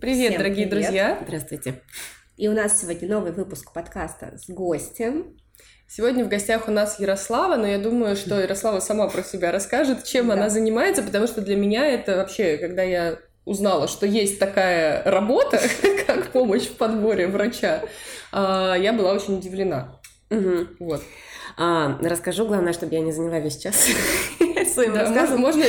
Привет, Всем дорогие привет. друзья! Здравствуйте! И у нас сегодня новый выпуск подкаста с гостем. Сегодня в гостях у нас Ярослава, но я думаю, что Ярослава сама про себя расскажет, чем да. она занимается, потому что для меня это вообще, когда я узнала, что есть такая работа, как помощь в подборе врача, а, я была очень удивлена. Угу. Вот. А, расскажу, главное, чтобы я не заняла весь час своим да, рассказом. Можно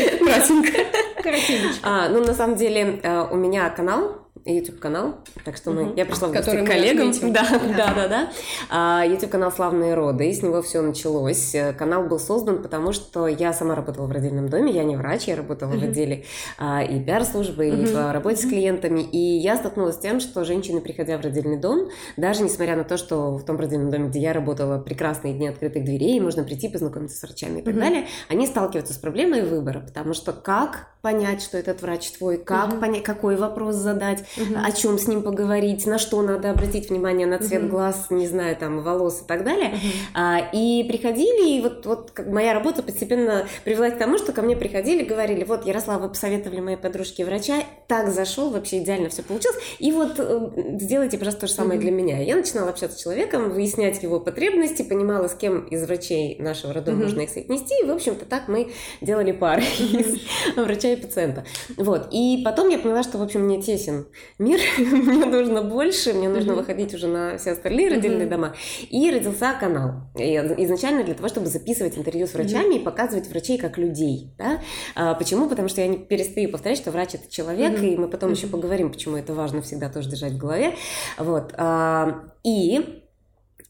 кратенько. А, ну, на самом деле, э, у меня канал YouTube канал, так что мы, угу. я пришла в гости к коллегам. Да, да, да, да. А, YouTube канал Славные роды, и с него все началось. Канал был создан, потому что я сама работала в родильном доме, я не врач, я работала угу. в отделе а, и пиар-службы, угу. и в работе с клиентами, и я столкнулась с тем, что женщины, приходя в родильный дом, даже несмотря на то, что в том родильном доме, где я работала, прекрасные дни открытых дверей, можно прийти познакомиться с врачами и так далее, они сталкиваются с проблемой выбора, потому что как понять, что этот врач твой, как понять, какой вопрос задать, угу. о чем с ним поговорить, на что надо обратить внимание, на цвет угу. глаз, не знаю, там, волос и так далее. Угу. И приходили, и вот, вот как моя работа постепенно привела к тому, что ко мне приходили, говорили, вот, Ярослав, вы посоветовали моей подружке врача, так зашел, вообще идеально все получилось, и вот э, сделайте, пожалуйста, то же самое угу. для меня. Я начинала общаться с человеком, выяснять его потребности, понимала, с кем из врачей нашего рода угу. можно их соотнести, и, в общем-то, так мы делали пары из врача и пациента. Вот. И потом я поняла, что, в общем, мне тесен мир, мне нужно больше, мне нужно выходить уже на все остальные родильные дома. И родился канал. Изначально для того, чтобы записывать интервью с врачами и показывать врачей как людей. Да? А, почему? Потому что я не перестаю повторять, что врач это человек, и мы потом еще поговорим, почему это важно всегда тоже держать в голове. Вот. А, и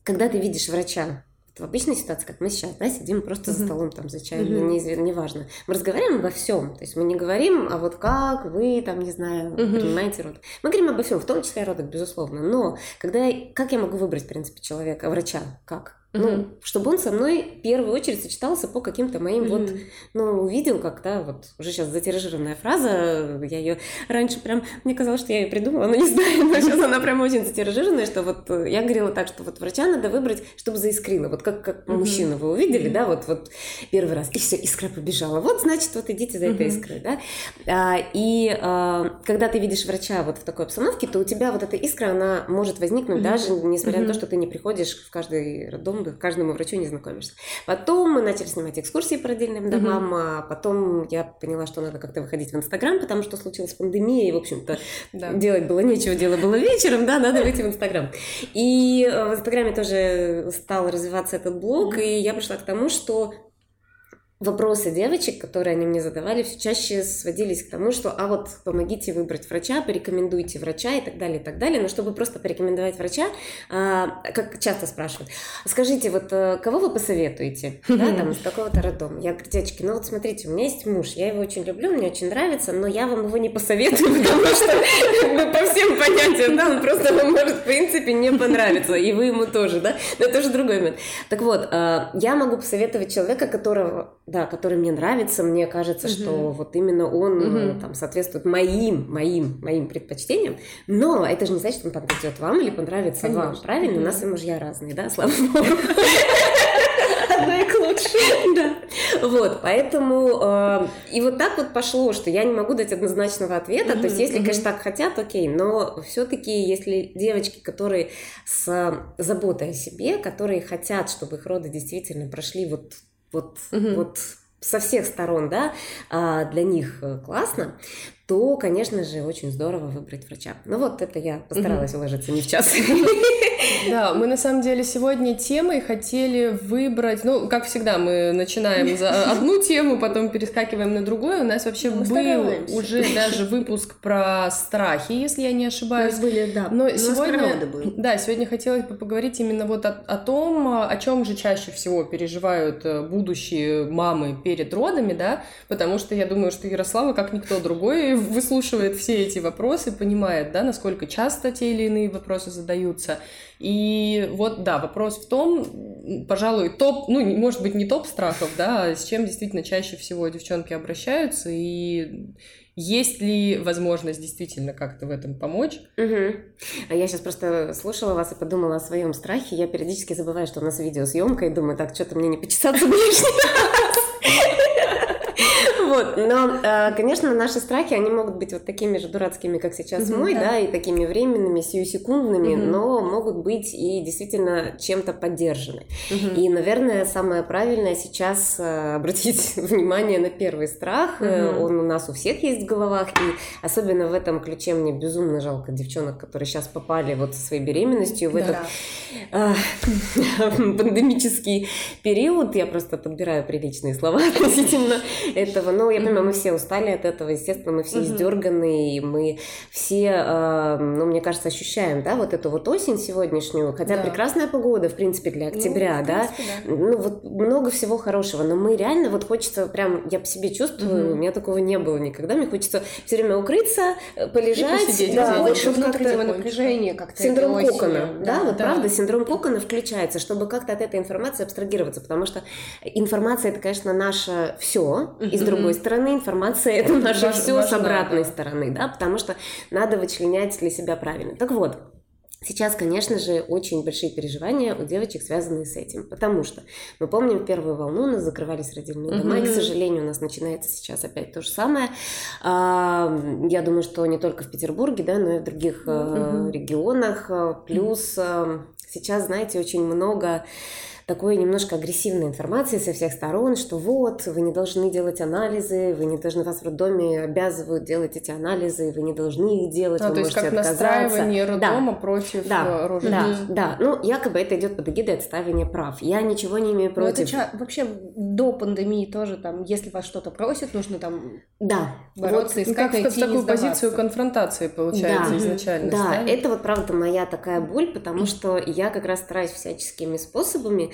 когда ты видишь врача, в обычной ситуации, как мы сейчас, да, сидим просто mm-hmm. за столом там за чаем, mm-hmm. неизвестно, неважно. Мы разговариваем обо всем. То есть мы не говорим, а вот как вы там, не знаю, mm-hmm. принимаете род. Мы говорим обо всем, в том числе о родах, безусловно. Но когда как я могу выбрать, в принципе, человека, врача? Как? Ну, чтобы он со мной в первую очередь сочетался по каким-то моим вот, ну, увидел, как, да, вот уже сейчас затиражированная фраза, я ее раньше прям, мне казалось, что я ее придумала, но не знаю, но сейчас она прям очень затиражированная, что вот э, я говорила так, что вот врача надо выбрать, чтобы заискрило, вот как, как мужчину вы увидели, да, вот, вот первый раз, и все, искра побежала, вот, значит, вот идите за этой искрой, да, а, и а, когда ты видишь врача вот в такой обстановке, то у тебя вот эта искра, она может возникнуть даже несмотря на то, что ты не приходишь в каждый роддом к каждому врачу не знакомишься. Потом мы начали снимать экскурсии по родильным домам, mm-hmm. а потом я поняла, что надо как-то выходить в Инстаграм, потому что случилась пандемия, и, в общем-то, да. делать было нечего, дело было вечером, да, надо выйти в Инстаграм. И э, в Инстаграме тоже стал развиваться этот блог, mm-hmm. и я пришла к тому, что вопросы девочек, которые они мне задавали, все чаще сводились к тому, что а вот помогите выбрать врача, порекомендуйте врача и так далее, и так далее. Но чтобы просто порекомендовать врача, а, как часто спрашивают, скажите, вот э, кого вы посоветуете, да, там, из какого-то роддома? Я говорю, девочки, ну вот смотрите, у меня есть муж, я его очень люблю, мне очень нравится, но я вам его не посоветую, потому что ну, по всем понятиям, да, он просто вам может, в принципе, не понравиться, и вы ему тоже, да, но это уже другой момент. Так вот, э, я могу посоветовать человека, которого да, который мне нравится, мне кажется, угу. что вот именно он угу. там соответствует моим, моим, моим предпочтениям. Но это же не значит, что он подойдет вам или понравится Конечно. вам, правильно? Угу. У нас и мужья разные, да, слава богу. Одна к лучшему. Да. Вот, поэтому э, и вот так вот пошло, что я не могу дать однозначного ответа. То есть, если, конечно, так хотят, окей, но все-таки, если девочки, которые с заботой о себе, которые хотят, чтобы их роды действительно прошли вот вот, угу. вот со всех сторон, да, а, для них э, классно, то, конечно же, очень здорово выбрать врача. Ну вот это я постаралась уложиться не в час. Да, мы на самом деле сегодня темой хотели выбрать, ну, как всегда, мы начинаем за одну тему, потом перескакиваем на другую. У нас вообще мы был уже даже выпуск про страхи, если я не ошибаюсь. были, да. Но сегодня, да, сегодня хотелось бы поговорить именно вот о, о том, о чем же чаще всего переживают э, будущие мамы перед родами, да, потому что я думаю, что Ярослава, как никто другой, выслушивает все эти вопросы, понимает, да, насколько часто те или иные вопросы задаются. И вот, да, вопрос в том, пожалуй, топ, ну, может быть, не топ страхов, да, а с чем действительно чаще всего девчонки обращаются, и есть ли возможность действительно как-то в этом помочь? Угу. А я сейчас просто слушала вас и подумала о своем страхе. Я периодически забываю, что у нас видеосъемка, и думаю, так, что-то мне не почесаться лишний Вот, но, э, конечно, наши страхи, они могут быть вот такими же дурацкими, как сейчас мой, да, и такими временными, сиюсекундными, но могут быть и действительно чем-то поддержаны. И, наверное, самое правильное сейчас э, обратить внимание на первый страх. Он у нас у всех есть в головах, и особенно в этом ключе мне безумно жалко девчонок, которые сейчас попали вот со своей беременностью в этот пандемический период. Я просто подбираю приличные слова относительно этого. Но я понимаю, мы все устали от этого, естественно, мы все угу. издерганы, и мы все, э, ну, мне кажется, ощущаем, да, вот эту вот осень сегодняшнюю, хотя да. прекрасная погода, в принципе, для ну, октября, ну, да, принципе, да, ну, вот много всего хорошего, но мы реально вот хочется прям, я по себе чувствую, угу. у меня такого не было никогда, мне хочется все время укрыться, э, полежать, посидеть, да, больше внутреннего напряжения как-то. Синдром кокона, да, да, вот да. правда, синдром кокона включается, чтобы как-то от этой информации абстрагироваться, потому что информация это, конечно, наше все, и с другой стороны информация это наше Важ, все с обратной да. стороны, да, потому что надо вычленять для себя правильно. Так вот, Сейчас, конечно же, очень большие переживания у девочек, связанные с этим, потому что мы помним первую волну, у нас закрывались родильные дома, mm-hmm. и, к сожалению, у нас начинается сейчас опять то же самое. Я думаю, что не только в Петербурге, да, но и в других mm-hmm. регионах. Плюс mm-hmm. сейчас, знаете, очень много такой немножко агрессивной информации со всех сторон, что вот, вы не должны делать анализы, вы не должны, вас в роддоме обязывают делать эти анализы, вы не должны их делать, а, вы то можете есть как отказаться. настраивание роддома да. против да. рожи. Да, mm да, ну, якобы это идет под эгидой отставления прав. Я ничего не имею против. Но это ча- вообще до пандемии тоже там, если вас что-то просят, нужно там да. бороться, вот, искать, как в такую позицию конфронтации, получается, да. изначально. Да, ставить. это вот правда моя такая боль, потому что я как раз стараюсь всяческими способами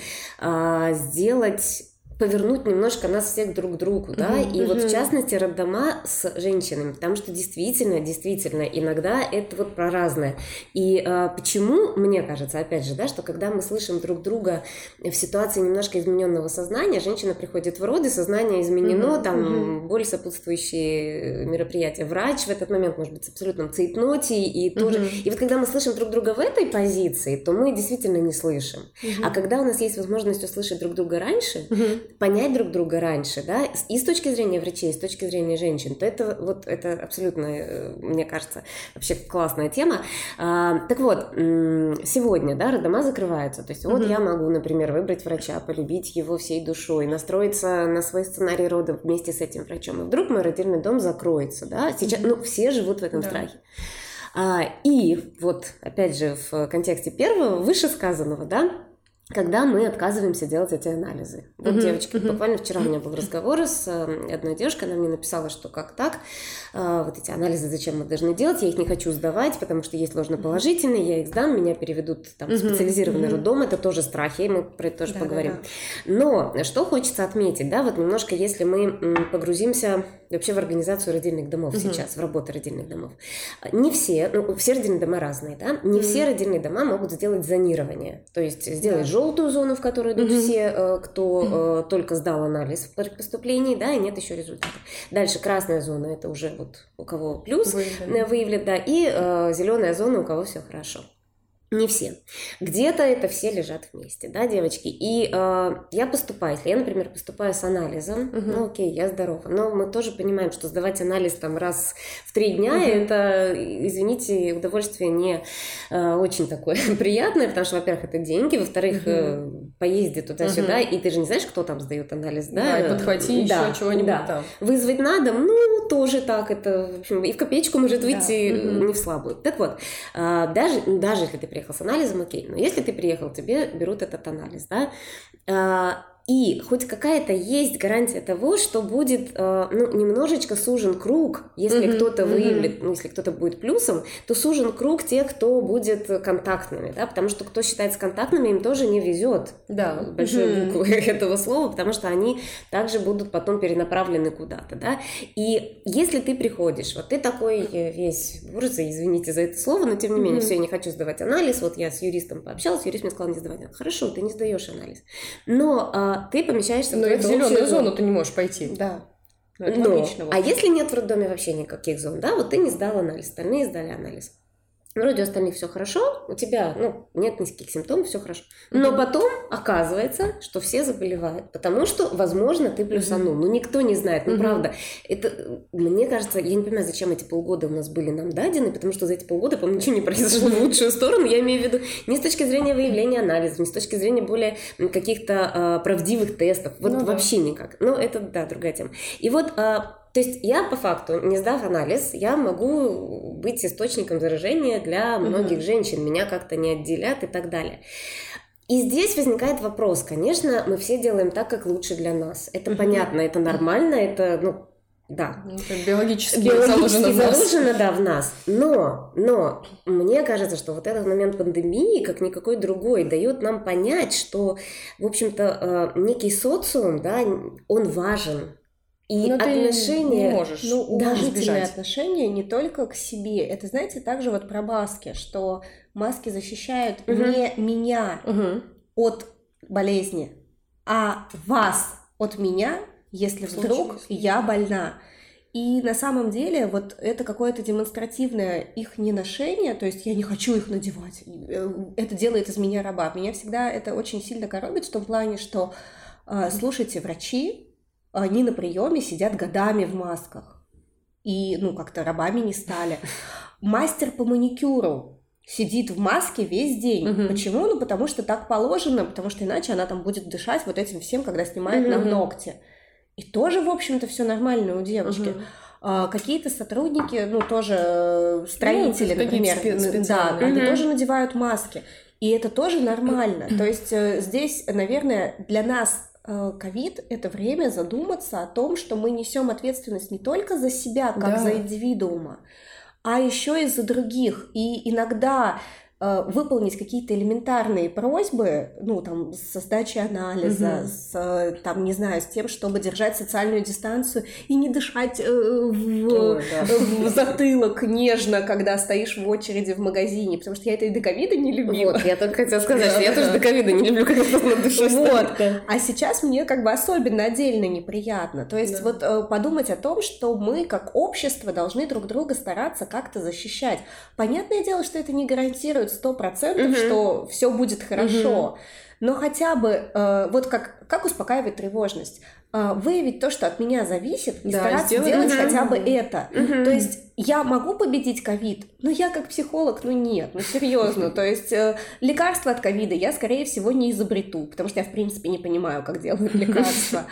сделать повернуть немножко нас всех друг к другу, да, uh-huh, и вот в частности роддома с женщинами, потому что действительно, действительно, иногда это вот про разное. И э, почему, мне кажется, опять же, да, что когда мы слышим друг друга в ситуации немножко измененного сознания, женщина приходит в роды, сознание изменено, uh-huh, там uh-huh. более сопутствующие мероприятия, врач в этот момент может быть с абсолютном цейтноте, и тоже, uh-huh. и вот когда мы слышим друг друга в этой позиции, то мы действительно не слышим. Uh-huh. А когда у нас есть возможность услышать друг друга раньше, uh-huh понять друг друга раньше, да, и с точки зрения врачей, и с точки зрения женщин, то это вот это абсолютно, э, мне кажется, вообще классная тема. А, так вот, сегодня, да, роддома закрываются, то есть вот mm-hmm. я могу, например, выбрать врача, полюбить его всей душой, настроиться на свой сценарий рода вместе с этим врачом, и вдруг мой родильный дом закроется, да, сейчас, mm-hmm. ну, все живут в этом да. страхе. А, и вот, опять же, в контексте первого, вышесказанного, да, когда мы отказываемся делать эти анализы. Вот, uh-huh, девочки, uh-huh. буквально вчера у меня был разговор с э, одной девушкой, она мне написала, что как так, э, вот эти анализы зачем мы должны делать, я их не хочу сдавать, потому что есть ложноположительные, я их сдам, меня переведут там, в специализированный uh-huh. роддом, это тоже страхи, и мы про это тоже да, поговорим. Да, да. Но что хочется отметить, да, вот немножко, если мы погрузимся вообще в организацию родильных домов uh-huh. сейчас, в работу родильных домов, не все, ну, все родильные дома разные, да, не uh-huh. все родильные дома могут сделать зонирование, то есть сделать да желтую зону, в которую идут mm-hmm. все, э, кто mm-hmm. только сдал анализ при поступлении, да, и нет еще результатов. Дальше красная зона, это уже вот у кого плюс выявлен, выявлен да, и э, зеленая зона, у кого все хорошо. Не все. Где-то это все лежат вместе, да, девочки. И э, я поступаю, если я, например, поступаю с анализом, угу. ну окей, я здорова. Но мы тоже понимаем, что сдавать анализ там раз в три дня, угу. это, извините, удовольствие не э, очень такое приятное, потому что, во-первых, это деньги, во-вторых, угу. э, поезди туда-сюда, угу. и ты же не знаешь, кто там сдает анализ, да? Да, и подхвати да, еще чего-нибудь да. там. Вызвать на дом, ну, тоже так, это, в общем, и в копеечку может выйти да. не в слабую. Так вот, э, даже, даже если ты приехал с анализом, окей. Но если ты приехал, тебе берут этот анализ, да, а, и хоть какая-то есть гарантия того, что будет э, ну, немножечко сужен круг, если mm-hmm. кто-то выявит, mm-hmm. ну, если кто-то будет плюсом, то сужен круг тех, кто будет контактными, да, потому что кто считается контактными, им тоже не везет да. большой mm-hmm. буквы этого слова, потому что они также будут потом перенаправлены куда-то, да. И если ты приходишь, вот ты такой весь, боже, извините за это слово, но тем не менее, mm-hmm. все, я не хочу сдавать анализ, вот я с юристом пообщалась, юрист мне сказал не сдавать анализ. Хорошо, ты не сдаешь анализ, но а, ты помещаешься Но в в зеленую зону ты не можешь пойти. Да. Но, Но а если нет в роддоме вообще никаких зон, да, вот ты не сдал анализ, остальные сдали анализ. Вроде у остальных все хорошо, у тебя, ну, нет никаких симптомов, все хорошо. Но потом оказывается, что все заболевают, потому что, возможно, ты плюсанул. Ну, никто не знает, ну, правда. Это, мне кажется, я не понимаю, зачем эти полгода у нас были нам дадены, потому что за эти полгода, по-моему, ничего не произошло в лучшую сторону. Я имею в виду не с точки зрения выявления анализов, не с точки зрения более каких-то э, правдивых тестов. Вот ну, вообще да. никак. Но это, да, другая тема. И вот э, то есть я по факту, не сдав анализ, я могу быть источником заражения для многих mm-hmm. женщин, меня как-то не отделят и так далее. И здесь возникает вопрос, конечно, мы все делаем так, как лучше для нас. Это mm-hmm. понятно, это нормально, это, ну, да. Ну, это биологически, биологически заложено, в нас. заложено, да, в нас. Но, но мне кажется, что вот этот момент пандемии, как никакой другой, дает нам понять, что, в общем-то, э, некий социум, да, он важен. И Но отношения... не можешь ну, уважительные отношения не только к себе. Это, знаете, также вот про маски, что маски защищают угу. не меня угу. от болезни, а вас от меня, если вдруг Случилось. я больна. И на самом деле вот это какое-то демонстративное их неношение, то есть я не хочу их надевать, э, это делает из меня раба. Меня всегда это очень сильно коробит в том плане, что, э, слушайте, врачи, они на приеме сидят годами в масках. И, ну, как-то рабами не стали. Мастер по маникюру сидит в маске весь день. Угу. Почему? Ну, потому что так положено, потому что иначе она там будет дышать вот этим всем, когда снимает угу. нам ногти. И тоже, в общем-то, все нормально у девушки. Угу. А, какие-то сотрудники, ну, тоже э, строители, ну, например, да, угу. они тоже надевают маски. И это тоже нормально. То есть э, здесь, наверное, для нас ковид — это время задуматься о том, что мы несем ответственность не только за себя, как да. за индивидуума, а еще и за других. И иногда Э, выполнить какие-то элементарные просьбы, ну, там, со сдачей анализа, угу. с, э, там, не знаю, с тем, чтобы держать социальную дистанцию и не дышать э, в, Ой, да. в затылок нежно, когда стоишь в очереди в магазине, потому что я это и до ковида не любила. Вот, я только хотела сказать, что я тоже до ковида не люблю, когда просто душой Вот, а сейчас мне как бы особенно отдельно неприятно. То есть вот подумать о том, что мы как общество должны друг друга стараться как-то защищать. Понятное дело, что это не гарантирует гарантирует сто процентов, что все будет хорошо. Но хотя бы, э, вот как, как успокаивает тревожность, э, выявить то, что от меня зависит, и да, стараться сделать, делать угу. хотя бы это. Угу. То есть я могу победить ковид, но я как психолог, ну нет, ну серьезно. То есть э, лекарства от ковида я, скорее всего, не изобрету, потому что я, в принципе, не понимаю, как делают лекарства.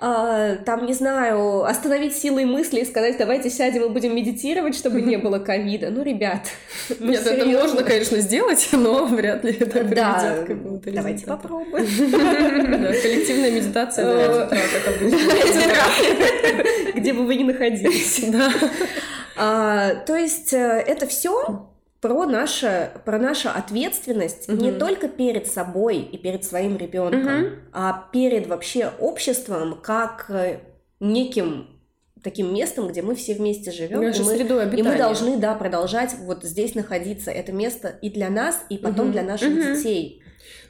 А, там, не знаю, остановить силой мысли и сказать, давайте сядем и будем медитировать, чтобы не было ковида. Ну, ребят, ну, Нет, это можно, конечно, сделать, но вряд ли это да, Давайте попробуем. Коллективная медитация, Где бы вы ни находились. А, то есть э, это все про, наше, про нашу ответственность угу. не только перед собой и перед своим ребенком, угу. а перед вообще обществом как э, неким таким местом, где мы все вместе живем, и мы, и мы должны, да, продолжать вот здесь находиться. Это место и для нас, и потом угу. для наших угу. детей.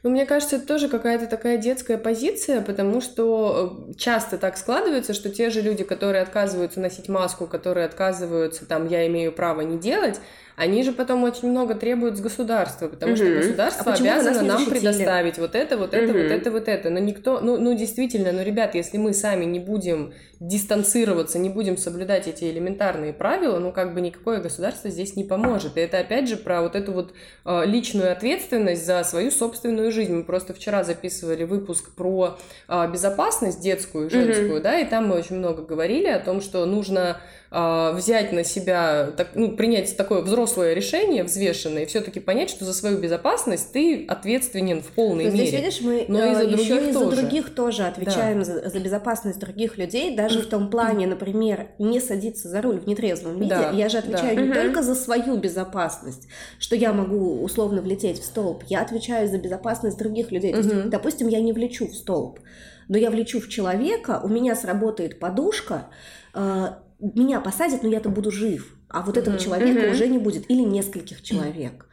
Ну, мне кажется, это тоже какая-то такая детская позиция, потому что э, часто так складывается, что те же люди, которые отказываются носить маску, которые отказываются, там, я имею право не делать, они же потом очень много требуют с государства, потому что государство а обязано нам предоставить вот это, вот это, вот это, вот это. Но никто, ну, ну действительно, ну, ребят, если мы сами не будем дистанцироваться, не будем соблюдать эти элементарные правила, ну, как бы никакое государство здесь не поможет. И это опять же про вот эту вот э, личную ответственность за свою собственную жизнь. Мы просто вчера записывали выпуск про э, безопасность детскую, женскую, да, и там мы очень много говорили о том, что нужно а, взять на себя, так, ну, принять такое взрослое решение, взвешенное, и все-таки понять, что за свою безопасность ты ответственен в полной Но мере. Здесь, видишь, мы Но и за еще других и за тоже. других тоже отвечаем да. за, за безопасность других людей, даже в том плане, например, не садиться за руль в нетрезвом виде. Да. Я же отвечаю да. не только за свою безопасность, что я могу условно влететь в столб, я отвечаю за безопасность других людей. То есть, допустим, я не влечу в столб, но я влечу в человека, у меня сработает подушка, а, меня посадят, но я-то буду жив, а вот этого mm-hmm. человека mm-hmm. уже не будет, или нескольких человек.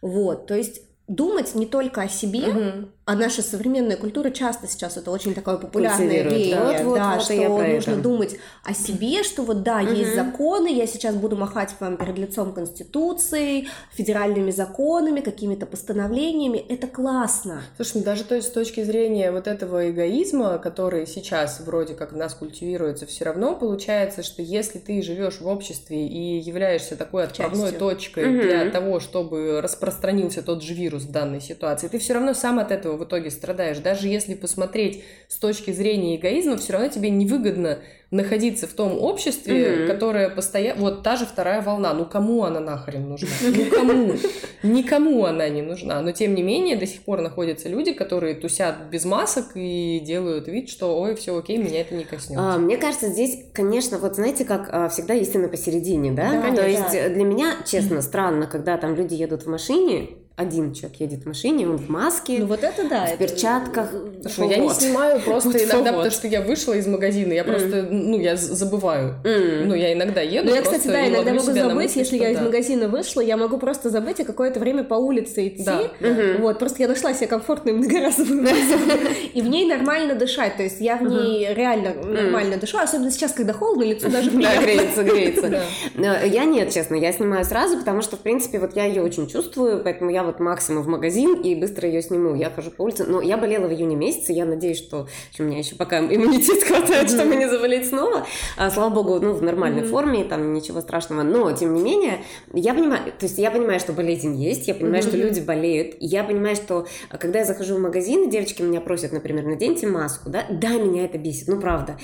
Вот, то есть думать не только о себе, mm-hmm. А наша современная культура часто сейчас это очень такое популярное веяние, да, вот, да вот, что нужно это. думать о себе, что вот да, угу. есть законы, я сейчас буду махать вам перед лицом Конституции, федеральными законами, какими-то постановлениями, это классно. Слушай, ну даже то есть с точки зрения вот этого эгоизма, который сейчас вроде как в нас культивируется, все равно получается, что если ты живешь в обществе и являешься такой отправной Частью. точкой угу. для того, чтобы распространился тот же вирус в данной ситуации, ты все равно сам от этого в итоге страдаешь. Даже если посмотреть с точки зрения эгоизма, все равно тебе невыгодно находиться в том обществе, mm-hmm. которое постоянно... Вот та же вторая волна. Ну, кому она нахрен нужна? Ну, кому? Никому она не нужна. Но, тем не менее, до сих пор находятся люди, которые тусят без масок и делают вид, что, ой, все окей, меня это не коснется. А, мне кажется, здесь, конечно, вот знаете, как а, всегда истина посередине, да? да То есть для меня, честно, странно, когда там люди едут в машине, один человек едет в машине, он в маске, ну, вот это да, в это... перчатках. Слушай, вот. я не снимаю просто вот иногда, вот. потому что я вышла из магазина, я просто, ну, я забываю. Mm. Ну, я иногда еду, Ну, я, кстати, да, иногда могу забыть, мысли, если я да. из магазина вышла, я могу просто забыть и какое-то время по улице идти. Да. Mm-hmm. Вот, просто я нашла себе комфортную многоразовую маску, и в ней нормально дышать, то есть я в ней реально нормально дышу, особенно сейчас, когда холодно, лицо даже Да, греется, греется. Я нет, честно, я снимаю сразу, потому что, в принципе, вот я ее очень чувствую, поэтому я вот максимум в магазин и быстро ее сниму. Я хожу по улице. Но я болела в июне месяце, я надеюсь, что у меня еще пока иммунитет хватает, чтобы не заболеть снова. А, слава богу, ну, в нормальной форме, там ничего страшного. Но, тем не менее, я понимаю, то есть я понимаю, что болезнь есть, я понимаю, что люди болеют, я понимаю, что а, когда я захожу в магазин, девочки меня просят, например, наденьте маску, да, да, меня это бесит, ну, правда.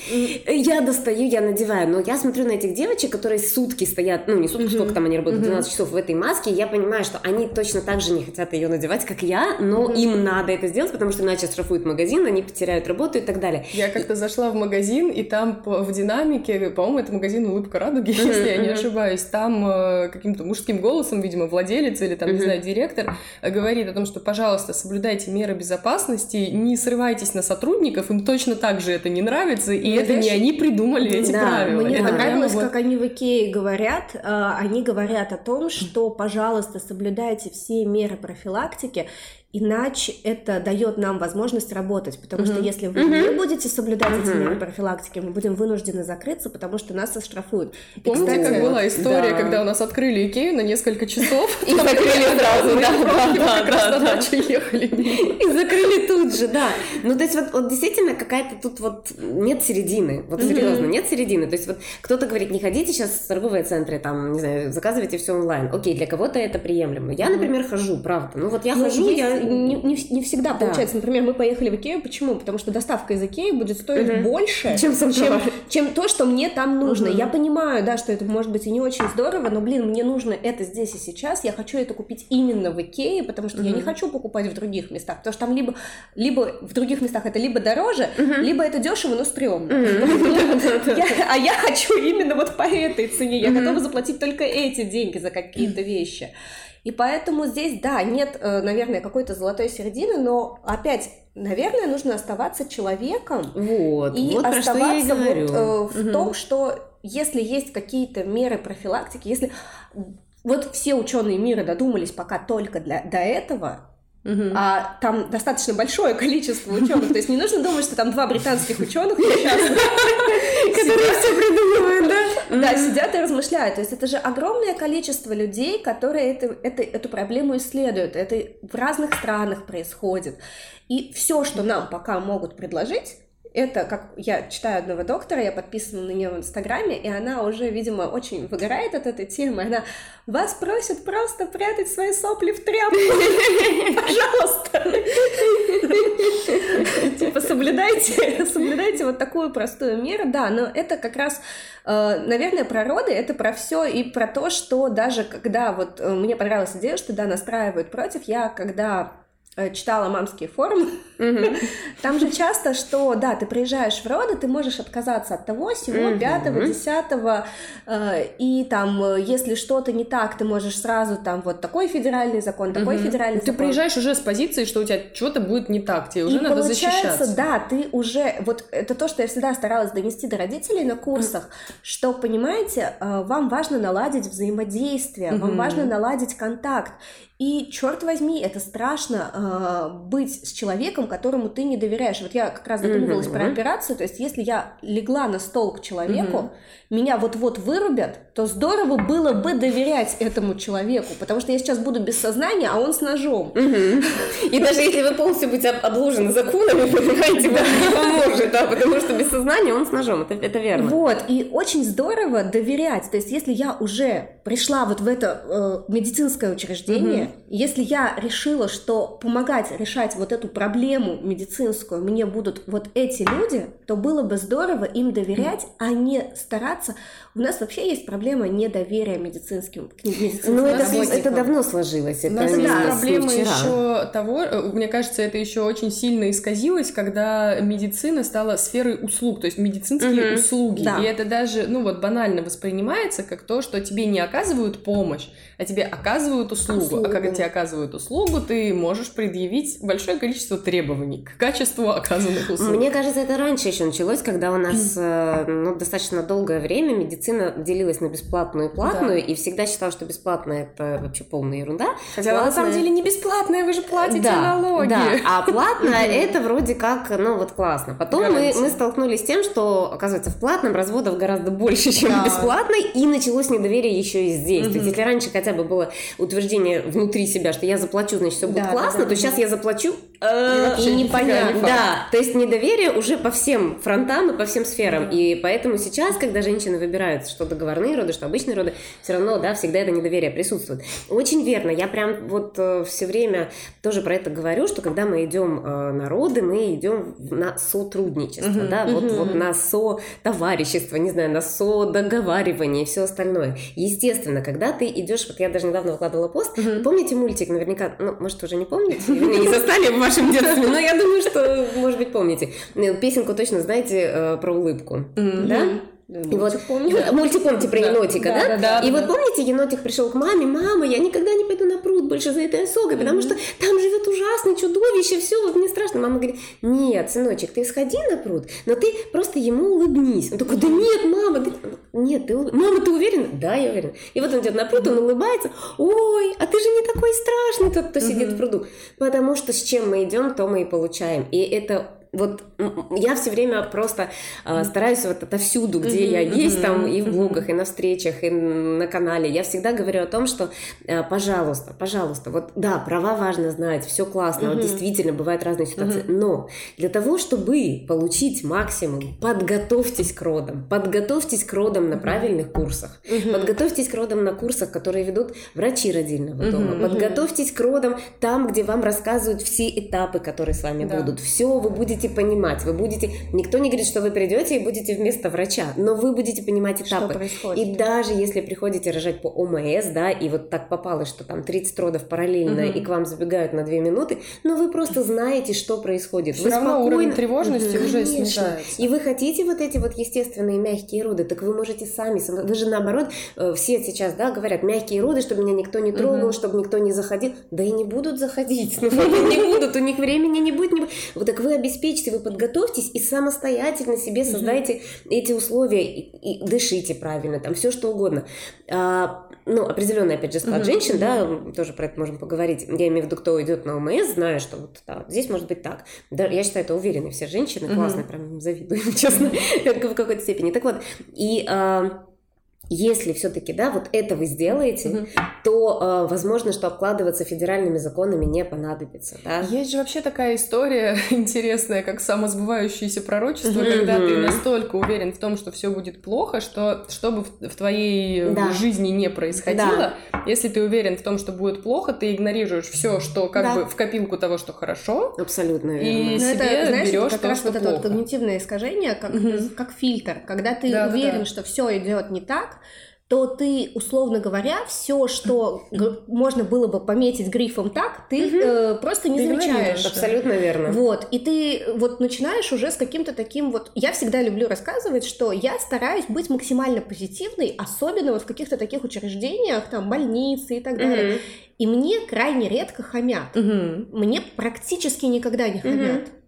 Я достаю, я надеваю, но я смотрю на этих девочек, которые сутки стоят, ну, не сутки, сколько там они работают, 12 часов в этой маске, я понимаю, что они точно так же не хотят ее надевать, как я, но mm-hmm. им надо это сделать, потому что иначе штрафуют магазин, они потеряют работу и так далее. Я как-то зашла в магазин, и там в динамике, по-моему, это магазин «Улыбка радуги», mm-hmm. если я не ошибаюсь, там э, каким-то мужским голосом, видимо, владелец или там, mm-hmm. не знаю, директор э, говорит о том, что, пожалуйста, соблюдайте меры безопасности, не срывайтесь на сотрудников, им точно так же это не нравится, и ну, это знаешь, не они придумали эти да, правила. Мне это понравилось, вот... как они в Икее говорят, э, они говорят о том, что, пожалуйста, соблюдайте все меры профилактики, профилактики Иначе это дает нам возможность работать, потому что если вы не будете соблюдать эти меры профилактики, мы будем вынуждены закрыться, потому что нас оштрафуют. Помните, кстати, как была история, когда у нас открыли Икею на несколько часов? И закрыли сразу, да, да, да, ехали. И закрыли тут же, да. Ну, то есть вот действительно какая-то тут вот нет середины, вот серьезно, нет середины. То есть вот кто-то говорит, не ходите сейчас в торговые центры, там, не знаю, заказывайте все онлайн. Окей, для кого-то это приемлемо. Я, например, хожу, правда. Ну вот я ну, хожу, я не, не, не всегда да. получается. Например, мы поехали в Икею. Почему? Потому что доставка из Икеи будет стоить угу. больше, чем, чем, чем то, что мне там нужно. Угу. Я понимаю, да, что это может быть и не очень здорово, но, блин, мне нужно это здесь и сейчас. Я хочу это купить именно в Икее, потому что угу. я не хочу покупать в других местах. Потому что там либо, либо в других местах это либо дороже, угу. либо это дешево, но стрёмно. А я хочу именно вот по этой цене. Я готова заплатить только эти деньги за какие-то вещи. И поэтому здесь, да, нет, э, наверное, какой-то золотой середины, но опять наверное, нужно оставаться человеком вот, и вот оставаться вот, э, в угу. том, что если есть какие-то меры профилактики, если вот все ученые мира додумались пока только для, до этого, Угу. А там достаточно большое количество ученых. То есть не нужно думать, что там два британских ученых которые все придумывают, да? Да, сидят и размышляют. То есть это же огромное количество людей, которые эту проблему исследуют. Это в разных странах происходит. И все, что нам пока могут предложить, это, как я читаю одного доктора, я подписана на нее в Инстаграме, и она уже, видимо, очень выгорает от этой темы. Она вас просит просто прятать свои сопли в тряпку. Пожалуйста. Типа соблюдайте, соблюдайте вот такую простую меру. Да, но это как раз, э, наверное, про роды, это про все и про то, что даже когда вот э, мне понравилась идея, что да, настраивают против, я когда читала мамские форумы, там же часто, что, да, ты приезжаешь в роды, ты можешь отказаться от того, всего, пятого, десятого, э, и там, э, если что-то не так, ты можешь сразу там вот такой федеральный закон, такой федеральный закон. Ты приезжаешь уже с позиции, что у тебя что-то будет не так, тебе уже надо защищаться. да, ты уже, вот это то, что я всегда старалась донести до родителей на курсах, что, понимаете, вам важно наладить взаимодействие, вам важно наладить контакт, и, черт возьми, это страшно э, быть с человеком, которому ты не доверяешь. Вот я как раз задумывалась mm-hmm. про операцию, то есть если я легла на стол к человеку, mm-hmm. меня вот-вот вырубят, то здорово было бы доверять этому человеку, потому что я сейчас буду без сознания, а он с ножом. Mm-hmm. И даже если вы полностью будете обложены законами, понимаете, вам не поможет, да, потому что без сознания он с ножом, это, это верно. Вот, и очень здорово доверять, то есть если я уже пришла вот в это э, медицинское учреждение, mm-hmm. если я решила, что помогать решать вот эту проблему медицинскую мне будут вот эти люди, то было бы здорово им доверять, а не стараться. У нас вообще есть проблема недоверия медицинским к медицинским Ну это, это давно сложилось. Это не да, проблема еще того, э, мне кажется, это еще очень сильно исказилось, когда медицина стала сферой услуг, то есть медицинские угу. услуги, да. и это даже, ну вот банально воспринимается как то, что тебе не оказывают помощь, а тебе оказывают услугу. услугу. А когда тебе оказывают услугу, ты можешь предъявить большое количество требований к качеству оказанных услуг. Мне кажется, это раньше еще началось, когда у нас э, ну, достаточно долгое время медицина делилась на бесплатную и платную, да. и всегда считала, что бесплатная это вообще полная ерунда. Хотя платная... на самом деле не бесплатная, вы же платите да, налоги. Да, а платная это вроде как, ну вот классно. Потом мы, мы столкнулись с тем, что, оказывается, в платном разводов гораздо больше, чем в бесплатной, и началось недоверие еще и здесь. То есть, если раньше хотя бы было утверждение внутри себя, что я заплачу, значит, все будет да, классно, да, да, то сейчас я заплачу э, и непонятно. Да, то есть недоверие уже по всем фронтам и по всем сферам. И поэтому сейчас, когда женщины выбирают, что договорные роды, что обычные роды, все равно, да, всегда это недоверие присутствует. Очень верно. Я прям вот э, все время тоже про это говорю, что когда мы идем э, на роды, мы идем на сотрудничество, uh-huh, да, uh-huh. вот, вот на со-товарищество, не знаю, на со-договаривание и все остальное. Естественно, когда ты идешь, вот я даже недавно выкладывала пост, uh-huh. помните мультик, наверняка, ну, может, уже не помните, не застали в вашем детстве, но я думаю, что, может быть, помните. Песенку точно знаете э, про улыбку, да? И вот помню. Мультик помните про енотика, да? Да, да, И вот помните, енотик пришел к маме, мама, я никогда не пойду на пруд больше за этой осокой, потому что там живет ужасное чудовище, все, вот мне страшно. Мама говорит, нет, сыночек, ты сходи на пруд, но ты просто ему улыбнись. Он такой, да нет, мама, ты... нет, ты мама, ты уверена? Да, я уверена. И вот он идет на пруд, он улыбается, ой, а ты же не такой страшный тот, кто сидит в пруду. Потому что с чем мы идем, то мы и получаем. И это вот я все время просто э, стараюсь вот отовсюду, где я есть, там и в блогах, и на встречах, и на канале, я всегда говорю о том, что, э, пожалуйста, пожалуйста, вот да, права важно знать, все классно, вот действительно бывают разные ситуации, но для того, чтобы получить максимум, подготовьтесь к родам, подготовьтесь к родам на правильных курсах, подготовьтесь к родам на курсах, которые ведут врачи родильного дома, подготовьтесь к родам там, где вам рассказывают все этапы, которые с вами да. будут, все вы будете будете понимать, вы будете... Никто не говорит, что вы придете и будете вместо врача, но вы будете понимать этапы. Что происходит. И даже если приходите рожать по ОМС, да, и вот так попалось, что там 30 родов параллельно, угу. и к вам забегают на 2 минуты, но вы просто знаете, что происходит. Все вы равно спокойно... уровень тревожности угу. уже снижается. И вы хотите вот эти вот естественные мягкие роды, так вы можете сами, вы же наоборот, э, все сейчас, да, говорят, мягкие роды, чтобы меня никто не трогал, угу. чтобы никто не заходил, да и не будут заходить, ну, не будут, у них времени не будет, вот так вы обеспечите обеспечьте, вы подготовьтесь и самостоятельно себе создайте угу. эти условия и, и дышите правильно, там все что угодно. А, ну, определенный, опять же, склад uh женщин, да, тоже про это можем поговорить. Я имею в виду, кто идет на ОМС, знаю, что вот да, здесь может быть так. Да, я считаю, это уверены все женщины, uh классно, прям завидую, честно, в какой-то степени. Так вот, и а, если все-таки, да, вот это вы сделаете, угу. то э, возможно, что обкладываться федеральными законами не понадобится, да. Есть же вообще такая история интересная, как самосбывающееся пророчество, угу. когда ты настолько уверен в том, что все будет плохо, что чтобы в, в твоей да. жизни не происходило, да. если ты уверен в том, что будет плохо, ты игнорируешь все, что как да. бы в копилку того, что хорошо. Абсолютно верно. И Но себе это, знаешь, берешь как то, раз что вот плохо. это вот когнитивное искажение, как, угу. как фильтр, когда ты да, уверен, да. что все идет не так, то ты, условно говоря, все, что можно было бы пометить грифом так, ты угу. э, просто не ты замечаешь. Абсолютно верно. Вот, и ты вот начинаешь уже с каким-то таким вот... Я всегда люблю рассказывать, что я стараюсь быть максимально позитивной, особенно вот в каких-то таких учреждениях, там, больницы и так далее. Угу. И мне крайне редко хамят. Угу. Мне практически никогда не хамят. Угу.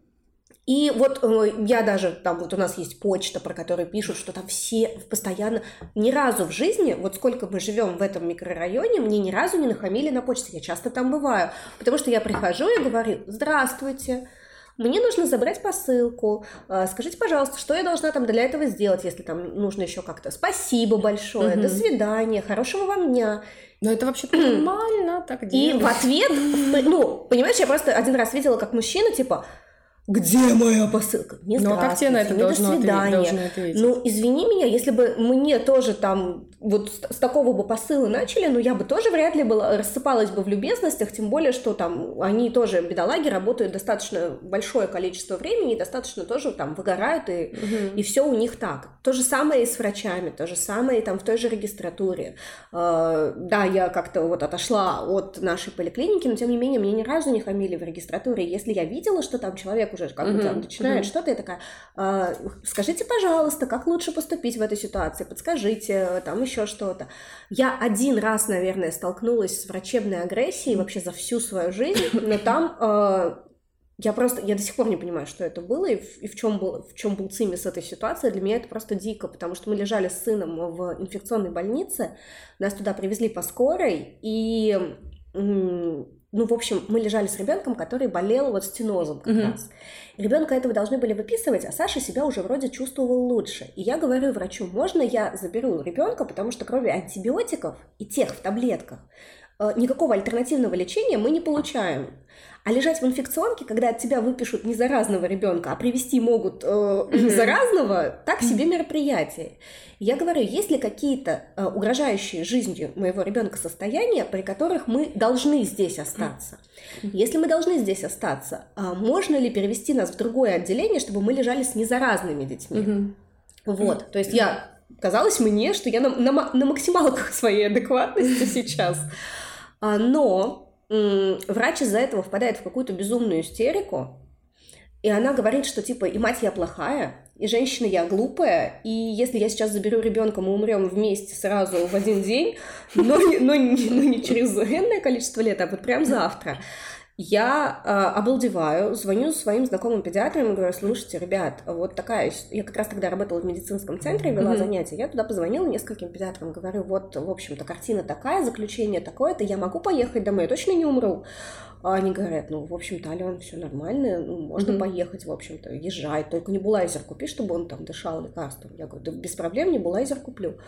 И вот э, я даже, там вот у нас есть почта, про которую пишут, что там все постоянно, ни разу в жизни, вот сколько мы живем в этом микрорайоне, мне ни разу не нахамили на почте, я часто там бываю, потому что я прихожу и говорю, здравствуйте, мне нужно забрать посылку, э, скажите, пожалуйста, что я должна там для этого сделать, если там нужно еще как-то, спасибо большое, угу. до свидания, хорошего вам дня. Но это вообще нормально, так делать. И в ответ, ну, понимаешь, я просто один раз видела, как мужчина, типа, где моя посылка? Не Ну, а как тебе на это должно до свидания. Ответить, ответить? Ну, извини меня, если бы мне тоже там вот с, с такого бы посыла начали, ну, я бы тоже вряд ли была, рассыпалась бы в любезностях, тем более, что там они тоже, бедолаги, работают достаточно большое количество времени, достаточно тоже там выгорают, и, угу. и все у них так. То же самое и с врачами, то же самое и там в той же регистратуре. Э, да, я как-то вот отошла от нашей поликлиники, но тем не менее, мне ни разу не хамили в регистратуре. Если я видела, что там человек уже как бы там начинает что-то, я такая, а, скажите, пожалуйста, как лучше поступить в этой ситуации, подскажите, там еще что-то. Я один раз, наверное, столкнулась с врачебной агрессией вообще за всю свою жизнь, но там а, я просто, я до сих пор не понимаю, что это было и в, и в чем был, в чем был цимис этой ситуации. Для меня это просто дико, потому что мы лежали с сыном в инфекционной больнице, нас туда привезли по скорой, и ну, в общем, мы лежали с ребенком, который болел вот стенозом как mm-hmm. раз. Ребенка этого должны были выписывать, а Саша себя уже вроде чувствовал лучше. И я говорю врачу, можно я заберу ребенка, потому что кроме антибиотиков и тех в таблетках, э, никакого альтернативного лечения мы не получаем. А лежать в инфекционке, когда от тебя выпишут не заразного ребенка, а привести могут э, mm-hmm. заразного, так себе мероприятие. Я говорю, есть ли какие-то э, угрожающие жизнью моего ребенка состояния, при которых мы должны здесь остаться? Mm-hmm. Если мы должны здесь остаться, э, можно ли перевести нас в другое отделение, чтобы мы лежали с незаразными детьми? Mm-hmm. Вот, то есть я казалось мне, что я на, на, на максималках своей адекватности сейчас. А, но врач из-за этого впадает в какую-то безумную истерику, и она говорит, что типа и мать я плохая, и женщина я глупая, и если я сейчас заберу ребенка, мы умрем вместе сразу в один день, но, но, но, не через энное количество лет, а вот прям завтра. Я э, обалдеваю, звоню своим знакомым педиатрам и говорю, слушайте, ребят, вот такая... Я как раз тогда работала в медицинском центре, вела mm-hmm. занятия. Я туда позвонила нескольким педиатрам, говорю, вот, в общем-то, картина такая, заключение такое-то, я могу поехать домой, я точно не умру. А они говорят, ну, в общем-то, Ален, все нормально, ну, можно mm-hmm. поехать, в общем-то, езжай, только не булайзер купи, чтобы он там дышал лекарством. Я говорю, да без проблем, не булайзер куплю.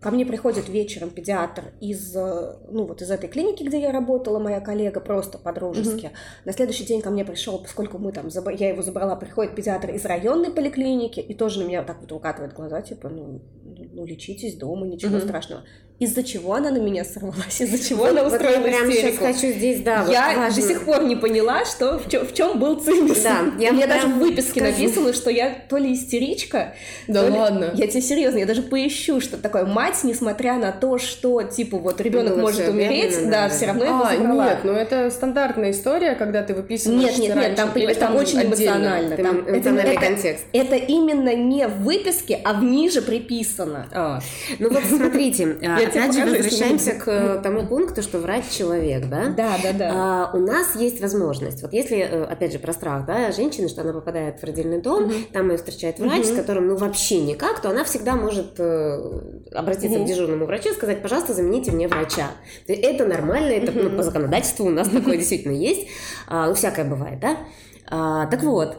Ко мне приходит вечером педиатр из, э, ну, вот из этой клиники, где я работала, моя коллега, просто по-дружески. Mm-hmm. На следующий день ко мне пришел, поскольку мы там, я его забрала, приходит педиатр из районной поликлиники и тоже на меня так вот укатывает глаза, типа, ну, ну лечитесь дома, ничего mm-hmm. страшного из-за чего она на меня сорвалась, из-за чего вот, она устроила вот прямо истерику. Сейчас хочу здесь, да, я вот до сих пор не поняла, что в чем, в чем был цимис. Да, я Мне даже в выписке скажу. написано, что я то ли истеричка, да то ладно. Ли... Я тебе серьезно, я даже поищу, что такое мать, несмотря на то, что типа вот ребенок ну, может умереть, верно, да, да, все равно а, его забрала. Нет, ну это стандартная история, когда ты выписываешь. Нет, нет, нет, там, там, там очень эмоционально. Там, это, это, контекст. Это именно не в выписке, а в ниже приписано. А. Ну вот смотрите, опять же возвращаемся к э, тому пункту, что врач человек, да? Да, да, да. А, у нас есть возможность. Вот если, э, опять же, про страх, да, женщины, что она попадает в родильный дом, там ее встречает врач, с которым, ну, вообще никак, то она всегда может э, обратиться к дежурному врачу и сказать, пожалуйста, замените мне врача. Это нормально, это ну, по законодательству у нас такое действительно есть. А, ну, всякое бывает, да? А, так вот,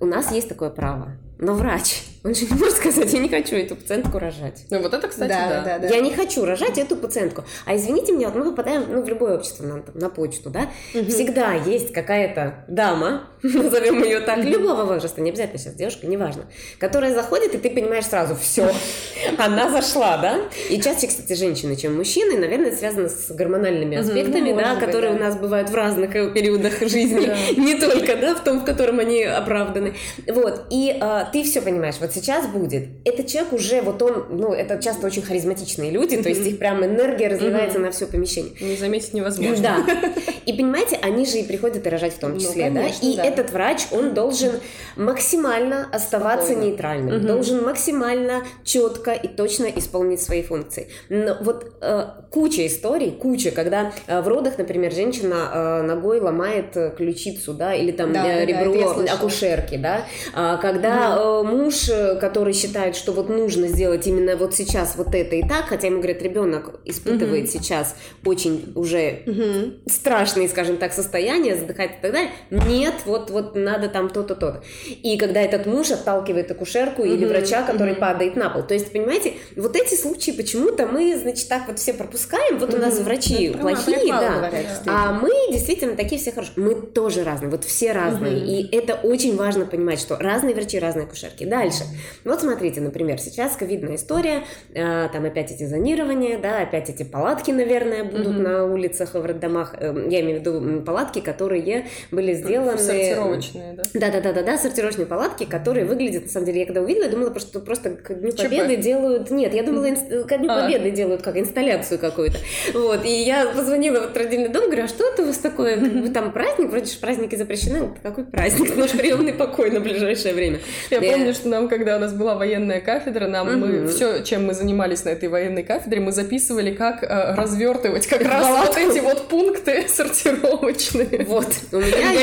у нас есть такое право. Но врач он же не может сказать, я не хочу эту пациентку рожать. Ну вот это, кстати, да. да. да, да. Я не хочу рожать эту пациентку. А извините меня, вот мы попадаем ну, в любое общество на, на почту, да? Угу. Всегда есть какая-то дама, назовем ее так, любого возраста, не обязательно сейчас девушка, неважно, которая заходит, и ты понимаешь сразу, все, она зашла, да? И чаще, кстати, женщины, чем мужчины, наверное, это связано с гормональными аспектами, ну, да, которые быть, да. у нас бывают в разных э, периодах жизни, не только, да, в том, в котором они оправданы. Вот, и а, ты все понимаешь, вот сейчас будет. Этот человек уже, вот он, ну, это часто очень харизматичные люди, то есть их прям энергия разливается на все помещение. Не заметить невозможно. Да. И понимаете, они же и приходят и рожать в том ну, числе, ну, конечно, да? И да. этот врач, он должен максимально оставаться Спокойно. нейтральным, угу. должен максимально четко и точно исполнить свои функции. Но вот э, куча историй, куча, когда э, в родах, например, женщина э, ногой ломает ключицу, да, или там да, э, ребро да, акушерки, да, а, когда э, муж, э, который считает, что вот нужно сделать именно вот сейчас вот это и так, хотя ему говорят, ребенок испытывает угу. сейчас очень уже угу. страшные, скажем так, состояния, задыхать и так далее, нет, вот, вот надо там то-то, то-то. И когда этот муж отталкивает акушерку угу. или врача, который угу. падает на пол. То есть, понимаете, вот эти случаи почему-то мы, значит, так вот все пропускаем, вот угу. у нас врачи ну, плохие, да, говорят, а мы действительно такие все хорошие. Мы тоже разные, вот все разные, угу. и это очень важно понимать, что разные врачи, разные акушерки. Дальше. Вот смотрите, например, сейчас ковидная история, э, там опять эти зонирования, да, опять эти палатки, наверное, будут угу. на улицах, в роддомах. Э, я имею в виду палатки, которые были сделаны... Сортировочные, да? Да-да-да-да, сортировочные палатки, которые выглядят, на самом деле, я когда увидела, я думала, что просто к Дню Победы делают... Нет, я думала, инст... к Дню а. Победы делают как инсталляцию какую-то. Вот, и я позвонила в родильный дом, говорю, а что это у вас такое? Там праздник? Вроде же праздники запрещены. Какой праздник? Наш приемный покой на ближайшее время. Я помню, что нам, когда у нас была военная кафедра, нам мы все, чем мы занимались на этой военной кафедре, мы записывали, как э, развертывать как раз вот эти вот пункты сортировочные. Вот. У меня.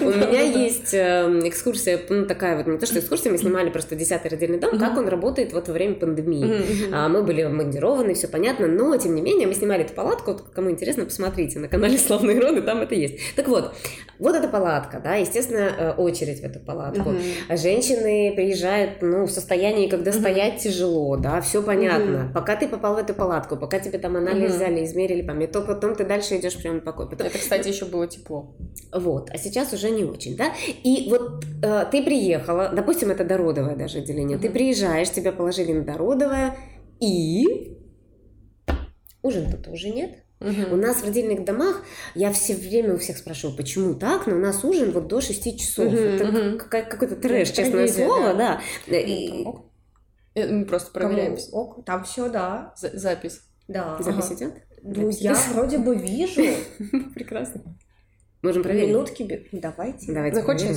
У меня есть э, экскурсия, ну такая вот, не то что экскурсия, мы снимали просто 10-й родильный дом, как он работает вот во время пандемии. А, мы были командированы, все понятно, но тем не менее мы снимали эту палатку, кому интересно, посмотрите на канале Славные Роды, там это есть. Так вот, вот эта палатка, да, естественно, э, очередь в эту палатку. Угу. Женщины приезжают, ну, в состоянии, когда угу. стоять тяжело, да, все понятно. Угу. Пока ты попал в эту палатку, пока тебе там анализ угу. взяли, измерили, помимо, то потом ты дальше идешь прямо покой. Потом... Это, кстати, еще было тепло. Вот, а сейчас уже не очень, да. И вот э, ты приехала, допустим, это дородовое даже отделение, угу. ты приезжаешь, тебя положили на дородовое, и ужин-то тоже нет. Угу. У нас в родильных домах, я все время у всех спрашиваю, почему так, но у нас ужин вот до 6 часов. Угу, Это угу. какой-то трэш, Это честное слово, да. да. И... Э, мы просто проверяем. Ок, там все, да. За запись. Да. Запись ага. идет? Ну, я вроде бы вижу. Прекрасно. Можем проверить. Минутки. Давайте. Давайте Захочешь?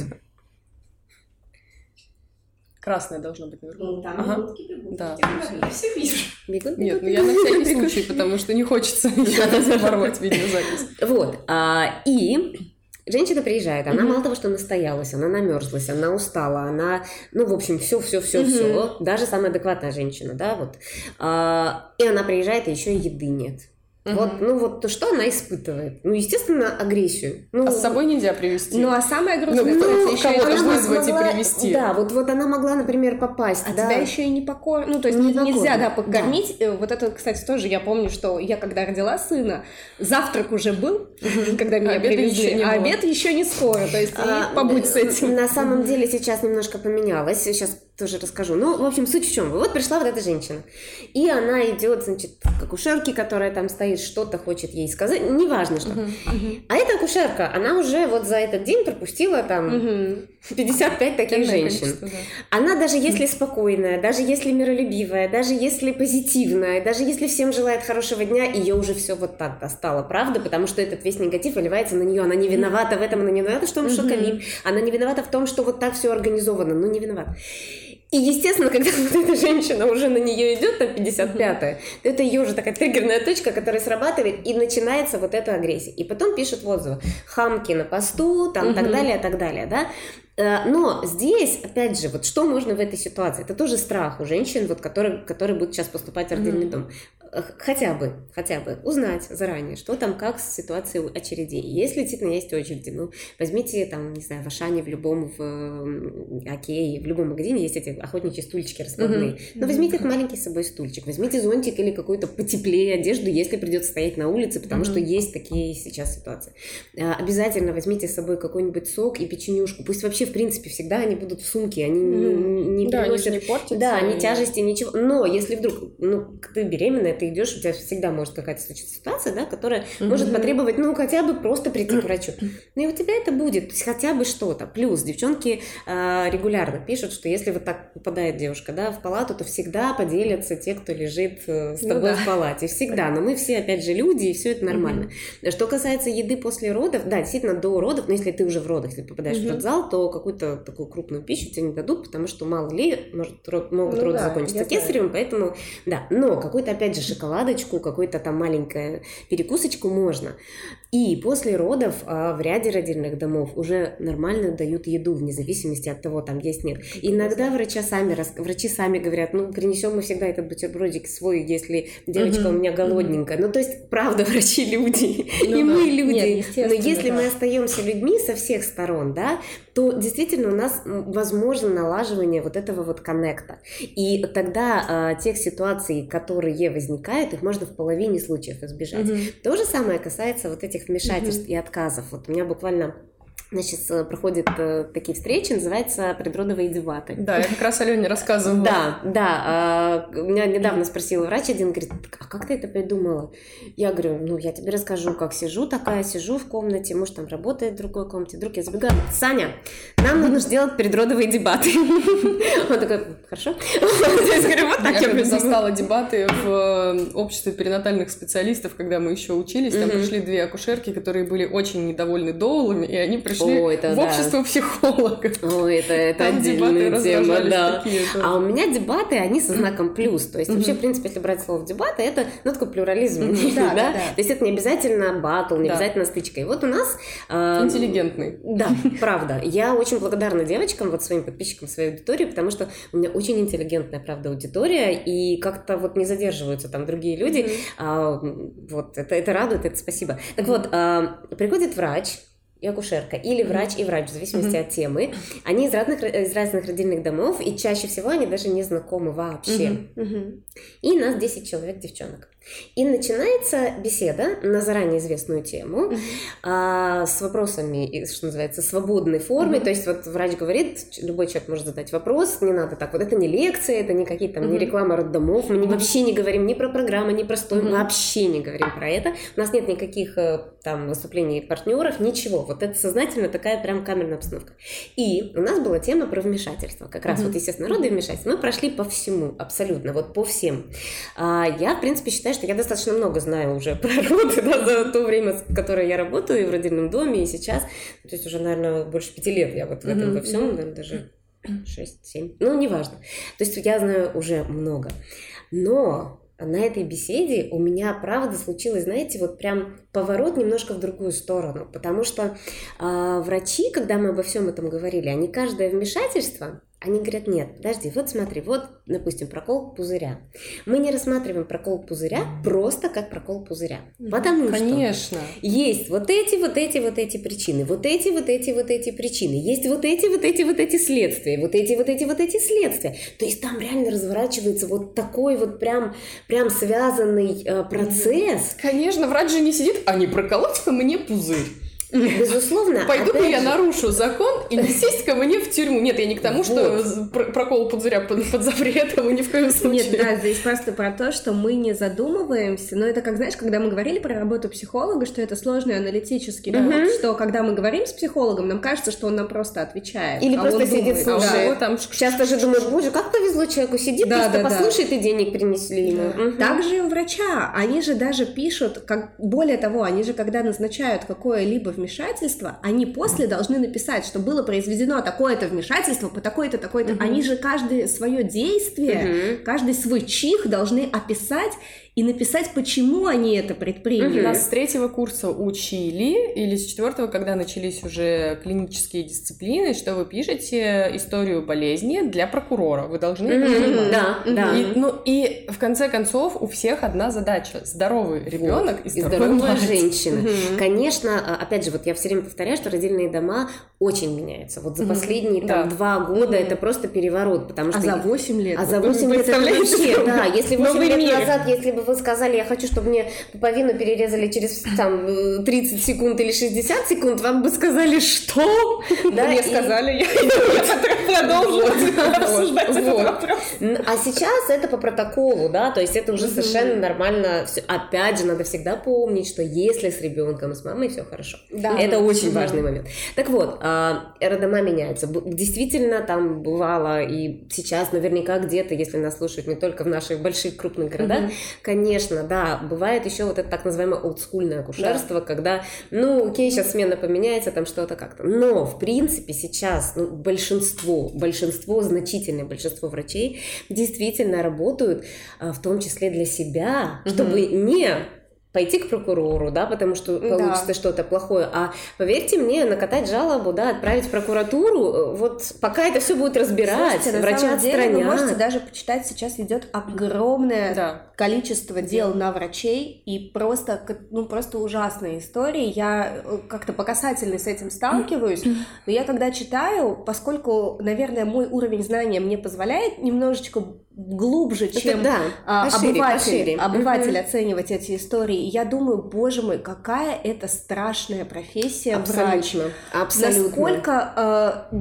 Красное должно быть наверху. Ну, там ага. минутки бегут. Да. Я все вижу. Бегут, Нет, ну я на всякий случай, потому что не хочется порвать видеозапись. Вот. А, и Женщина приезжает, она mm-hmm. мало того, что настоялась, она намерзлась, она устала, она, ну, в общем, все, все, все, mm-hmm. все. Даже самая адекватная женщина, да, вот. А, и она приезжает, и еще еды нет. Угу. Вот, ну вот то, что она испытывает. Ну, естественно, агрессию. Ну, а с собой нельзя привести. Ну, а самое грустное, ну, ну, еще кого-то вызвать могла, и привести. Да, вот, вот она могла, например, попасть. А да. тебя еще и не покор... Ну, то есть не нельзя, да, покормить. Да. Э, вот это, кстати, тоже я помню, что я когда родила сына, завтрак уже был, когда меня привезли, а обед еще не скоро. То есть а, побудь с этим. На самом деле сейчас немножко поменялось. Сейчас тоже расскажу. Ну, в общем, суть в чем? Вот пришла вот эта женщина, и она идет, значит, к акушерке, которая там стоит, что-то хочет ей сказать, неважно что. Uh-huh, uh-huh. А эта акушерка, она уже вот за этот день пропустила там uh-huh. 55 таких Темное женщин. Да. Она даже если спокойная, даже если миролюбивая, даже если позитивная, даже если всем желает хорошего дня, ее уже все вот так достало, правда? Потому что этот весь негатив выливается на нее. Она не виновата в этом, она не виновата в том, что ковид. Она не виновата в том, что вот так все организовано. Ну, не виновата. И, естественно, когда вот эта женщина уже на нее идет, там 55-я, то это ее уже такая триггерная точка, которая срабатывает, и начинается вот эта агрессия. И потом пишут отзывы. Хамки на посту, там, так далее, так далее, да. Э, но здесь, опять же, вот что можно в этой ситуации? Это тоже страх у женщин, вот, которые, которые будут сейчас поступать в родильный mm-hmm. дом. Хотя бы, хотя бы узнать заранее, что там, как с ситуацией очередей. Если действительно есть очереди, ну, возьмите там, не знаю, в Ашане, в любом, в Окее, в любом магазине есть эти охотничьи стульчики раскладные. Mm-hmm. Но возьмите этот маленький с собой стульчик, возьмите зонтик или какую-то потеплее одежду, если придется стоять на улице, потому mm-hmm. что есть такие сейчас ситуации. Э, обязательно возьмите с собой какой-нибудь сок и печенюшку. Пусть вообще в принципе, всегда они будут в сумке, они mm-hmm. не, не да, приносят... Они не портятся. Да, ни тяжести, ничего. Но если вдруг, ну, ты беременная, ты идешь, у тебя всегда может какая-то случиться ситуация, да, которая mm-hmm. может потребовать, ну, хотя бы просто прийти к врачу. Ну, и у тебя это будет, то есть хотя бы что-то. Плюс девчонки э, регулярно пишут, что если вот так попадает девушка, да, в палату, то всегда поделятся те, кто лежит э, с ну тобой ну, да. в палате. Всегда. Но мы все, опять же, люди, и все это нормально. Mm-hmm. Что касается еды после родов, да, действительно, до родов, но если ты уже в родах, если попадаешь mm-hmm. в родзал, то какую-то такую крупную пищу тебе не дадут, потому что мало ли, может, род, могут ну, роды да, закончиться кесаревым, поэтому, да. Но какую-то, опять же, шоколадочку, какую-то там маленькую перекусочку можно. И после родов а, в ряде родильных домов уже нормально дают еду, вне зависимости от того, там есть нет. Иногда врачи сами, врачи сами говорят, ну, принесем мы всегда этот бутербродик свой, если девочка угу, у меня голодненькая. Ну, то есть, правда, врачи люди, ну, и да. мы люди. Нет, Но если да. мы остаемся людьми со всех сторон, да, то действительно у нас возможно налаживание вот этого вот коннекта. И тогда э, тех ситуаций, которые возникают, их можно в половине случаев избежать. Угу. То же самое касается вот этих вмешательств угу. и отказов. Вот у меня буквально значит, э, проходят э, такие встречи, называется предродовые дебаты. Да, я как раз Алене рассказывала. Да, да. Э, меня недавно спросил врач один, говорит, а как ты это придумала? Я говорю, ну, я тебе расскажу, как сижу такая, сижу в комнате, муж там работает в другой комнате, вдруг я забегаю, Саня, нам нужно сделать предродовые дебаты. Он такой, хорошо. Я говорю, вот так я застала дебаты в обществе перинатальных специалистов, когда мы еще учились, там пришли две акушерки, которые были очень недовольны доулами, и они пришли пришли О, это в общество да. психологов. О, это, это отдельная тема, да. А у меня дебаты, они со знаком плюс. То есть вообще, в принципе, если брать слово дебаты, это ну, такой плюрализм. Да, да? То есть это не обязательно батл, не обязательно стычка. И вот у нас... Интеллигентный. Да, правда. Я очень благодарна девочкам, вот своим подписчикам, своей аудитории, потому что у меня очень интеллигентная, правда, аудитория, и как-то вот не задерживаются там другие люди. А, вот, это, это радует, это спасибо. Так вот, а, приходит врач, и акушерка, или врач и врач, в зависимости mm-hmm. от темы. Они из разных, из разных родильных домов, и чаще всего они даже не знакомы вообще. Mm-hmm. И нас 10 человек девчонок. И начинается беседа на заранее известную тему mm-hmm. а, с вопросами, что называется, свободной форме. Mm-hmm. То есть вот врач говорит, любой человек может задать вопрос, не надо так вот. Это не лекция, это не какие-то там, mm-hmm. не реклама роддомов. Мы mm-hmm. вообще не говорим ни про программы, ни про стой, mm-hmm. вообще не говорим про это. У нас нет никаких э, там выступлений партнеров, ничего. Вот это сознательно такая прям камерная обстановка. И у нас была тема про вмешательство. Как раз mm-hmm. вот, естественно, роды вмешательства. Мы прошли по всему, абсолютно, вот по всем. А, я, в принципе, считаю, что я достаточно много знаю уже про роды да, за то время, которое я работаю и в родильном доме, и сейчас. То есть уже, наверное, больше пяти лет я вот в этом во всем, наверное, даже 6-7. Ну, неважно. То есть я знаю уже много. Но на этой беседе у меня, правда, случилось, знаете, вот прям поворот немножко в другую сторону, потому что э, врачи, когда мы обо всем этом говорили, они каждое вмешательство они говорят, нет, подожди, вот смотри, вот, допустим, прокол пузыря. Мы не рассматриваем прокол пузыря просто как прокол пузыря. Потому Конечно. что есть вот эти, вот эти, вот эти причины, вот эти, вот эти, вот эти причины, есть вот эти, вот эти, вот эти следствия, вот эти, вот эти, вот эти следствия. То есть там реально разворачивается вот такой вот прям, прям связанный э, процесс. Конечно, врач же не сидит, а не проколоть-ка мне пузырь. Безусловно. Пойду-ка я нарушу закон и не сесть ко мне в тюрьму. Нет, я не к тому, что прокол пузыря под, под запретом, ни в коем случае. Нет, да, здесь просто про то, что мы не задумываемся. Но это как, знаешь, когда мы говорили про работу психолога, что это сложный аналитический труд, что когда мы говорим с психологом, нам кажется, что он нам просто отвечает. Или а просто сидит, слушает. А там... Часто же думаешь, боже, как повезло человеку, сидит, да, просто да, послушает, да. и денег принесли ему. Да. Угу. Также и у врача. Они же даже пишут, как более того, они же когда назначают какое-либо вмешательства, они после должны написать, что было произведено такое-то вмешательство по такой-то, такой-то. Угу. Они же каждое свое действие, угу. каждый свой чих должны описать и написать, почему они это предприняли. Нас с третьего курса учили, или с четвертого, когда начались уже клинические дисциплины, что вы пишете историю болезни для прокурора. Вы должны это понимать. Да, да. И, ну, и в конце концов у всех одна задача. Здоровый ребенок вот. и здоровая, здоровая женщина. Угу. Конечно, а, опять же, вот я все время повторяю, что родильные дома очень меняются. Вот за последние там, два года это просто переворот, потому что... А за 8 лет? А за 8 лет это вообще, да, если 8 лет мир. назад, если бы вы сказали, я хочу, чтобы мне пуповину перерезали через там 30 секунд или 60 секунд, вам бы сказали, что? Да, мне сказали, я продолжу обсуждать этот вопрос. А сейчас это по протоколу, да, то есть это уже совершенно нормально. Опять же, надо всегда помнить, что если с ребенком, с мамой все хорошо. Да. Это очень важный момент. Так вот, а, родома меняются. Действительно, там бывало, и сейчас наверняка где-то, если нас слушают не только в наших больших крупных городах, mm-hmm. Конечно, да, бывает еще вот это так называемое олдскульное акушерство, да. когда, ну, окей, сейчас смена поменяется, там что-то как-то. Но, в принципе, сейчас ну, большинство, большинство, значительное большинство врачей действительно работают, а, в том числе для себя, mm-hmm. чтобы не пойти к прокурору, да, потому что получится да. что-то плохое. А поверьте мне, накатать жалобу, да, отправить в прокуратуру, э, вот пока это все будет разбирать, Слушайте, врача на самом деле, вы можете даже почитать, сейчас идет огромное да. Количество дел на врачей и просто, ну, просто ужасные истории. Я э, как-то по касательной с этим сталкиваюсь, но я когда читаю, поскольку, наверное, мой уровень знания мне позволяет немножечко глубже, чем да, а, пошире, обыватель, пошире. обыватель угу. оценивать эти истории. Я думаю, боже мой, какая это страшная профессия Абсолютно. врач. Абсолютно. Насколько, э,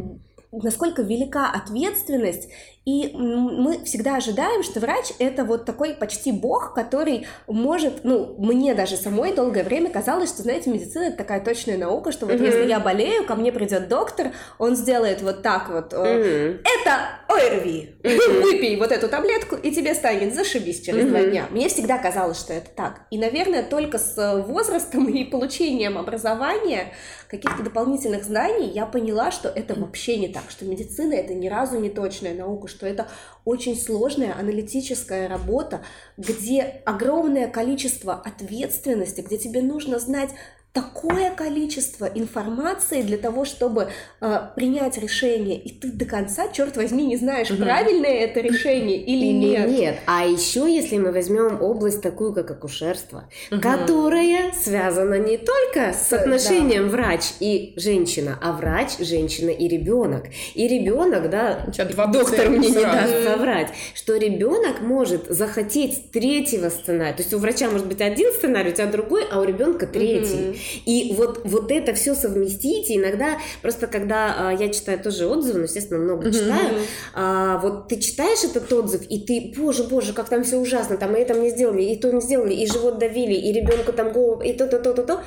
насколько велика ответственность и мы всегда ожидаем, что врач это вот такой почти бог, который может, ну, мне даже самой долгое время казалось, что, знаете, медицина это такая точная наука, что вот mm-hmm. если я болею, ко мне придет доктор, он сделает вот так вот, mm-hmm. это ОРВИ, mm-hmm. выпей вот эту таблетку, и тебе станет зашибись через mm-hmm. два дня. Мне всегда казалось, что это так. И, наверное, только с возрастом и получением образования, каких-то дополнительных знаний, я поняла, что это вообще не так, что медицина это ни разу не точная наука, что это очень сложная аналитическая работа, где огромное количество ответственности, где тебе нужно знать такое количество информации для того, чтобы э, принять решение, и ты до конца, черт возьми, не знаешь, угу. правильное это решение или, или нет. Нет. А еще, если мы возьмем область такую, как акушерство, угу. которая связана не только с отношением да. врач и женщина, а врач, женщина и ребенок. И ребенок, да, доктор мне не даст соврать, что ребенок может захотеть третьего сценария. То есть у врача может быть один сценарий, у тебя другой, а у ребенка третий. Угу. И вот, вот это все совместить, и иногда просто когда а, я читаю тоже отзывы, ну, естественно, много читаю, а, вот ты читаешь этот отзыв, и ты, боже, боже, как там все ужасно, там и это мне сделали, и то не сделали, и живот давили, и ребенку там голову, и то-то, то-то, то.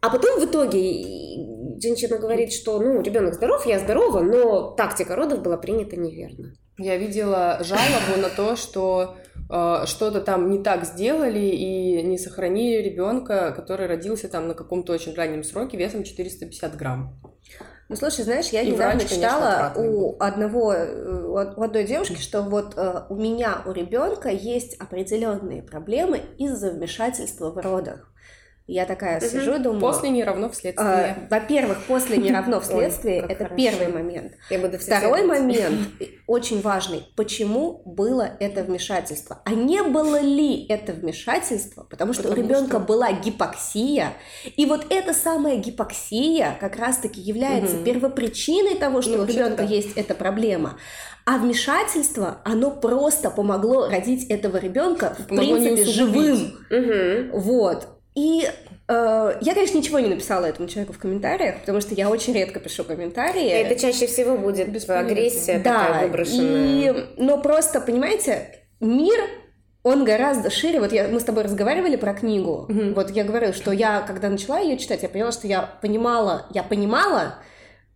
А потом в итоге женщина говорит, что, ну, ребенок здоров, я здорова, но тактика родов была принята неверно. Я видела жалобу на то, что что-то там не так сделали и не сохранили ребенка, который родился там на каком-то очень раннем сроке весом 450 грамм. Ну, слушай, знаешь, я и недавно врач, читала у одного, э, у одной девушки, что вот э, у меня, у ребенка есть определенные проблемы из-за вмешательства в родах. Я такая угу. сижу, думаю... После не равно вследствие. Э, во-первых, после не равно вследствие, Ой, это хорошо. первый момент. Я буду Второй момент, очень важный, почему было это вмешательство? А не было ли это вмешательство? Потому что Потому у ребенка что... была гипоксия, и вот эта самая гипоксия как раз-таки является угу. первопричиной того, что ну, у ребенка да. есть эта проблема. А вмешательство, оно просто помогло родить этого ребенка, в принципе, живым. Угу. Вот. И э, я, конечно, ничего не написала этому человеку в комментариях, потому что я очень редко пишу комментарии. Это чаще всего будет агрессия да, такая выброшенная. И, но просто, понимаете, мир он гораздо шире. Вот я, мы с тобой разговаривали про книгу. Угу. Вот я говорила, что я, когда начала ее читать, я поняла, что я понимала, я понимала,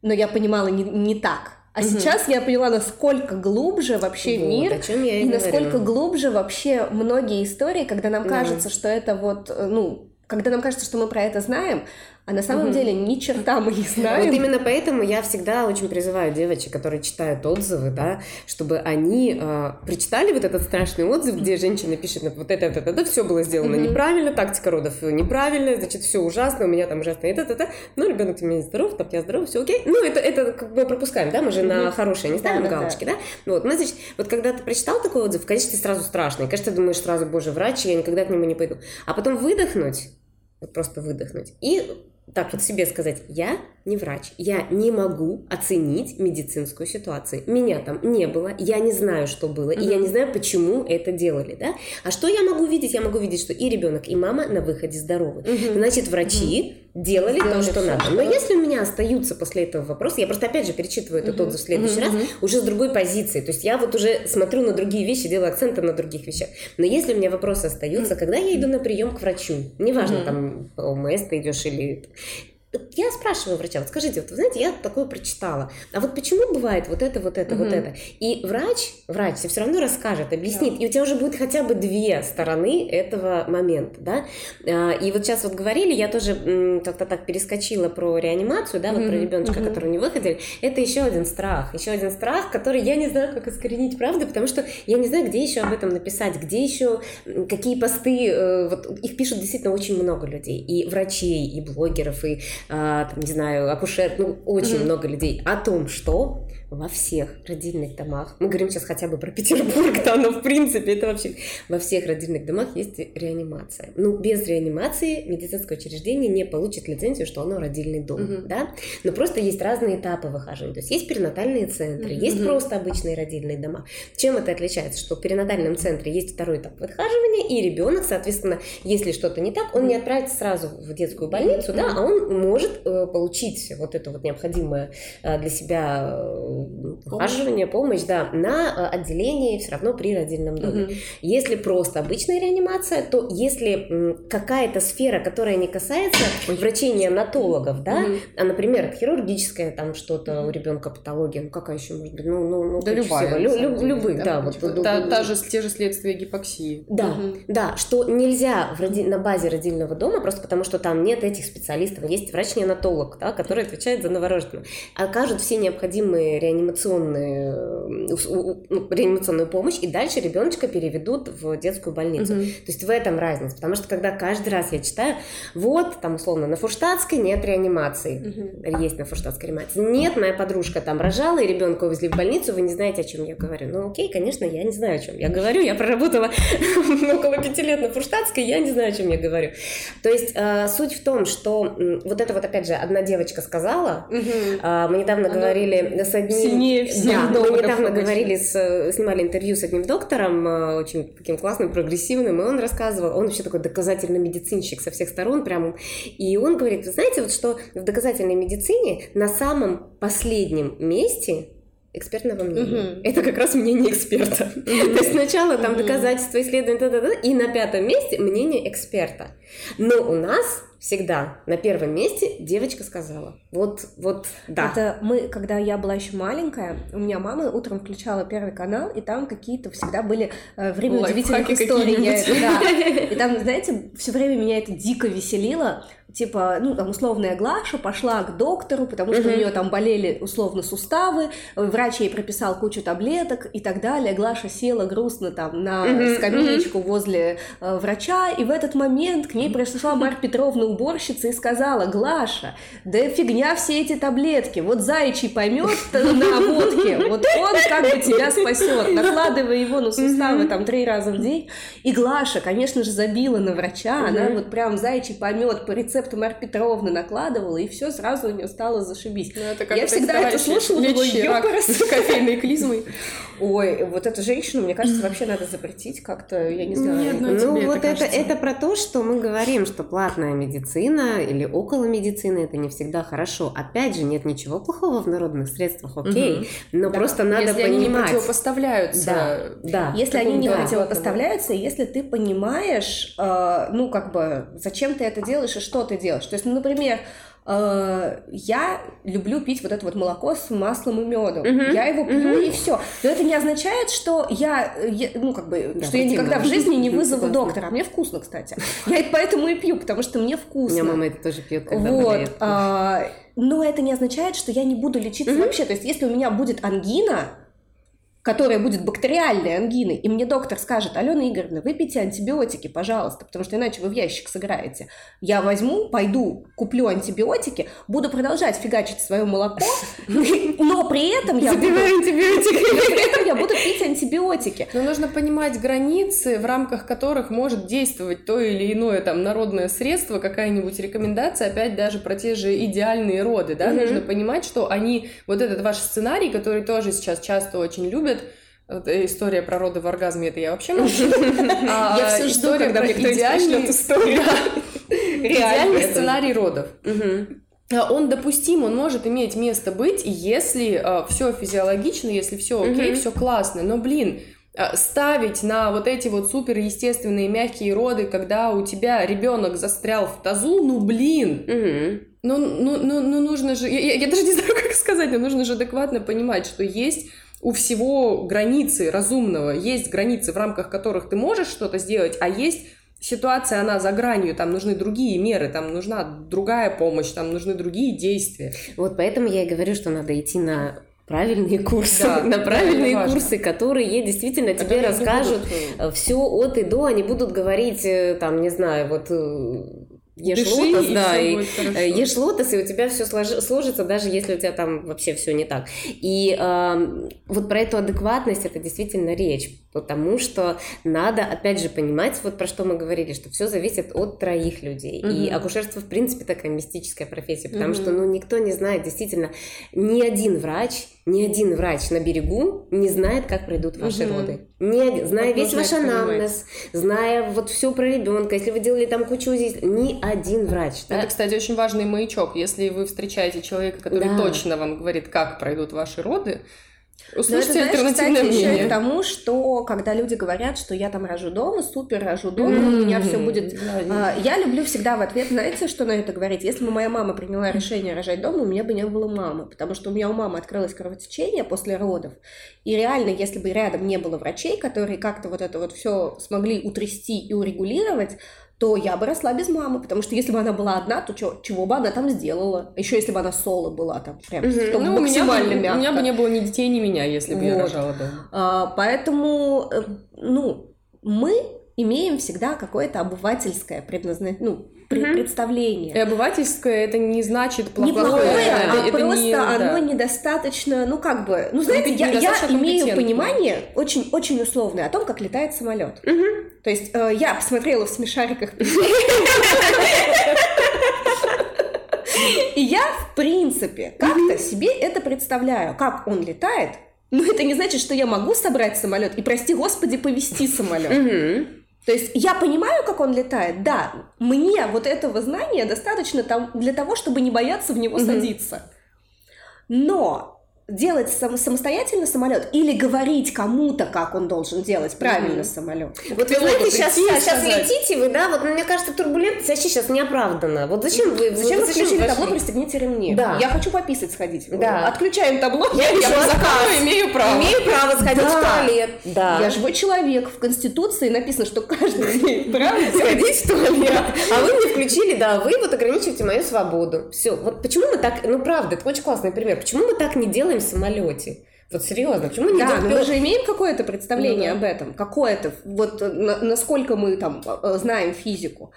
но я понимала не, не так. А угу. сейчас я поняла, насколько глубже вообще вот, мир, и, и насколько глубже вообще многие истории, когда нам да. кажется, что это вот, э, ну, когда нам кажется, что мы про это знаем, а на самом угу. деле ни черта мы не знаем. Вот именно поэтому я всегда очень призываю девочек, которые читают отзывы, да, чтобы они э, прочитали вот этот страшный отзыв, где женщина пишет, вот это, это, это, все было сделано угу. неправильно, тактика родов неправильная, значит, все ужасно, у меня там ужасно это, это, это, ну, ребенок у меня здоров, так я здоров, все окей. Ну, это, это как бы пропускаем, да, мы же угу. на хорошее не ставим да, галочки, да. да? Вот, ну, значит, вот когда ты прочитал такой отзыв, конечно, ты сразу страшный, конечно, ты думаешь сразу, боже, врач, я никогда к нему не пойду. А потом выдохнуть, вот просто выдохнуть и так вот себе сказать, я не врач, я не могу оценить медицинскую ситуацию. Меня там не было, я не знаю, что было, mm-hmm. и я не знаю, почему это делали, да? А что я могу видеть? Я могу видеть, что и ребенок, и мама на выходе здоровы. Mm-hmm. Значит, врачи mm-hmm. Делали Сделали то, что все, надо. Что... Но если у меня остаются после этого вопросы, я просто опять же перечитываю этот отзыв в следующий раз уже с другой позиции. То есть я вот уже смотрю на другие вещи, делаю акценты на других вещах. Но если у меня вопросы остаются, когда я иду на прием к врачу, неважно, там ОМС ты идешь или я спрашиваю врача, вот скажите, вот вы знаете, я такое прочитала, а вот почему бывает вот это, вот это, угу. вот это? И врач, врач все равно расскажет, объяснит, да. и у тебя уже будет хотя бы две стороны этого момента, да? А, и вот сейчас вот говорили, я тоже как-то так перескочила про реанимацию, да, вот угу. про ребеночка, угу. который не выходили, это еще один страх, еще один страх, который я не знаю, как искоренить, правда, потому что я не знаю, где еще об этом написать, где еще, какие посты, э, вот их пишут действительно очень много людей, и врачей, и блогеров, и там, не знаю, акушер, ну, очень mm-hmm. много людей о том, что во всех родильных домах, мы говорим сейчас хотя бы про Петербург, да, но в принципе это вообще во всех родильных домах есть реанимация. Ну, без реанимации медицинское учреждение не получит лицензию, что оно родильный дом, угу. да, но просто есть разные этапы выхаживания, то есть есть перинатальные центры, угу. есть просто обычные родильные дома. Чем это отличается? Что в перинатальном центре есть второй этап выхаживания, и ребенок, соответственно, если что-то не так, он не отправится сразу в детскую больницу, да, а он может э, получить вот это вот необходимое э, для себя э, ухаживание, помощь, да, на отделении все равно при родильном доме. Угу. Если просто обычная реанимация, то если какая-то сфера, которая не касается врачей-неонатологов, да, угу. а, например, хирургическая там что-то у ребенка патология, ну какая еще может быть, ну, ну, ну да любая, всего, лю, лю, любых, да, да вот, та, та же те же следствия гипоксии. Да, угу. да, что нельзя в роди... на базе родильного дома просто потому, что там нет этих специалистов, есть врач-неонатолог, да, который отвечает за новорожденного, окажут все необходимые реанимационную, ну, реанимационную помощь, и дальше ребеночка переведут в детскую больницу. Угу. То есть в этом разница. Потому что когда каждый раз я читаю, вот, там, условно, на Фурштадтской нет реанимации. Угу. Есть на Фурштадтской реанимации. Нет, моя подружка там рожала, и ребенка увезли в больницу, вы не знаете, о чем я говорю. Ну, окей, конечно, я не знаю, о чем я говорю. Я проработала около пяти лет на Фурштадтской, я не знаю, о чем я говорю. То есть э, суть в том, что вот это вот, опять же, одна девочка сказала, угу. мы недавно Она говорили с одним сильнее всех да, мы недавно говорили, с, снимали интервью с одним доктором, э, очень таким классным, прогрессивным, и он рассказывал, он вообще такой доказательный медицинщик со всех сторон прям, и он говорит, вы знаете, вот что в доказательной медицине на самом последнем месте экспертного мнения. Угу. Это как раз мнение эксперта. Угу. То есть сначала там доказательства, исследования, и на пятом месте мнение эксперта. Но у нас всегда на первом месте девочка сказала. Вот, вот, да. Это мы, когда я была еще маленькая, у меня мама утром включала первый канал, и там какие-то всегда были э, время удивительных историй. Я, да. И там, знаете, все время меня это дико веселило, типа, ну, там, условная Глаша пошла к доктору, потому что uh-huh. у нее там болели, условно, суставы, врач ей прописал кучу таблеток и так далее. Глаша села грустно там на uh-huh. скамеечку uh-huh. возле э, врача, и в этот момент к ней пришла Марья Петровна уборщица и сказала, Глаша, да фигня все эти таблетки, вот заячий поймет на водке, вот он как бы тебя спасет, накладывая его на суставы там три раза в день. И Глаша, конечно же, забила на врача, она вот прям заячий помет по рецепту Марья Петровна накладывала, и все сразу у нее стало зашибись. Ну, это я всегда это слушала, думаю, с кофейной клизмой. Ой, вот эту женщину, мне кажется, вообще надо запретить как-то, я не знаю. Нет, ну, ну вот это, это, это про то, что мы говорим, что платная медицина или около медицины это не всегда хорошо. Опять же, нет ничего плохого в народных средствах, окей, угу. но да. просто надо если понимать. Если они не противопоставляются. Да, да. Если они не противопоставляются, если ты понимаешь, э, ну, как бы, зачем ты это делаешь и что ты делаешь. То есть, ну, например, э, я люблю пить вот это вот молоко с маслом и медом. Uh-huh. Я его пью uh-huh. и все. Но это не означает, что я, я ну как бы, да, что я никогда в жизни не вызову доктора. А мне вкусно, кстати. Я это поэтому и пью, потому что мне вкусно. У меня мама это тоже пьет, когда вот. болеет. А, но это не означает, что я не буду лечиться uh-huh. вообще. То есть, если у меня будет ангина, которая будет бактериальной ангиной, и мне доктор скажет, Алена Игоревна, выпейте антибиотики, пожалуйста, потому что иначе вы в ящик сыграете. Я возьму, пойду, куплю антибиотики, буду продолжать фигачить свое молоко, но при этом я буду... антибиотики. При этом я буду пить антибиотики. Но нужно понимать границы, в рамках которых может действовать то или иное там народное средство, какая-нибудь рекомендация, опять даже про те же идеальные роды, да, нужно понимать, что они, вот этот ваш сценарий, который тоже сейчас часто очень любят, Э, история про роды в оргазме, это я вообще молчу. А я все жду, когда мне идеальный историю. Идеальный сценарий родов. А он допустим, он может иметь место быть, если э, все физиологично, если все окей, все классно. Но, блин, ставить на вот эти вот супер естественные мягкие роды, когда у тебя ребенок застрял в тазу, ну блин, ну, ну, ну, ну нужно же, я, я даже не знаю, как сказать, но нужно же адекватно понимать, что есть у всего границы разумного, есть границы, в рамках которых ты можешь что-то сделать, а есть ситуация, она за гранью, там нужны другие меры, там нужна другая помощь, там нужны другие действия. Вот поэтому я и говорю, что надо идти на правильные курсы, да, на правильные да, курсы, которые действительно тебе расскажут э, все от и до, они будут говорить, э, там, не знаю, вот э, Ешь Дыши, лотос, и да, и э, ешь лотос, и у тебя все сложится, даже если у тебя там вообще все не так. И э, вот про эту адекватность это действительно речь, потому что надо, опять же, понимать, вот про что мы говорили, что все зависит от троих людей. Угу. И акушерство, в принципе, такая мистическая профессия, потому угу. что, ну, никто не знает, действительно, ни один врач ни один врач на берегу не знает, как пройдут ваши угу. роды. Ни, зная вот весь ваш анамнез, зная вот все про ребенка, если вы делали там кучу здесь, ни один врач. Да? Это, кстати, очень важный маячок. Если вы встречаете человека, который да. точно вам говорит, как пройдут ваши роды, Услышьте это, знаешь, кстати, мнение. еще и к тому, что когда люди говорят, что я там рожу дома, супер рожу дома, mm-hmm. у меня все будет... Да, а, я люблю всегда в ответ, знаете, что на это говорить? Если бы моя мама приняла решение рожать дома, у меня бы не было мамы, потому что у меня у мамы открылось кровотечение после родов, и реально, если бы рядом не было врачей, которые как-то вот это вот все смогли утрясти и урегулировать, то я бы росла без мамы, потому что если бы она была одна, то чё, чего бы она там сделала? Еще если бы она соло была там, прям угу. ну, максимально у меня, мягко. У меня бы не было ни детей, ни меня, если бы вот. я рожала дома. А, поэтому, э, ну, мы имеем всегда какое-то обывательское предназначение, ну, угу. представление. И обывательское это не значит плохое. Не плохое, а это просто не, оно да. недостаточно, ну как бы, ну знаете, я, я имею понимание очень, очень условное о том, как летает самолет. Угу. То есть э, я посмотрела в смешариках и я, в принципе, как-то себе это представляю, как он летает, но это не значит, что я могу собрать самолет и, прости господи, повести самолет. То есть я понимаю, как он летает, да, мне вот этого знания достаточно там для того, чтобы не бояться в него mm-hmm. садиться. Но делать сам, самостоятельно самолет или говорить кому-то, как он должен делать правильно mm-hmm. самолет. Вот вы знаете, сейчас, сейчас летите вы, да, вот мне кажется, турбулентность вообще сейчас неоправданно. Вот зачем вы... Зачем вы включили вошли? табло, пристегните ремни? Да. Я хочу пописать сходить. Да. Отключаем табло. Я, я по заказу имею право. Имею право сходить да. в туалет. Да. Я живой человек. В Конституции написано, что каждый имеет право сходить в туалет. А вы мне включили, да, вы вот ограничиваете мою свободу. Все. Вот почему мы так... Ну, правда, это очень классный пример. Почему мы так не делаем в самолете. Вот серьезно, почему не Да, но мы же имеем какое-то представление ну, да. об этом, какое-то, вот на, насколько мы там э, знаем физику.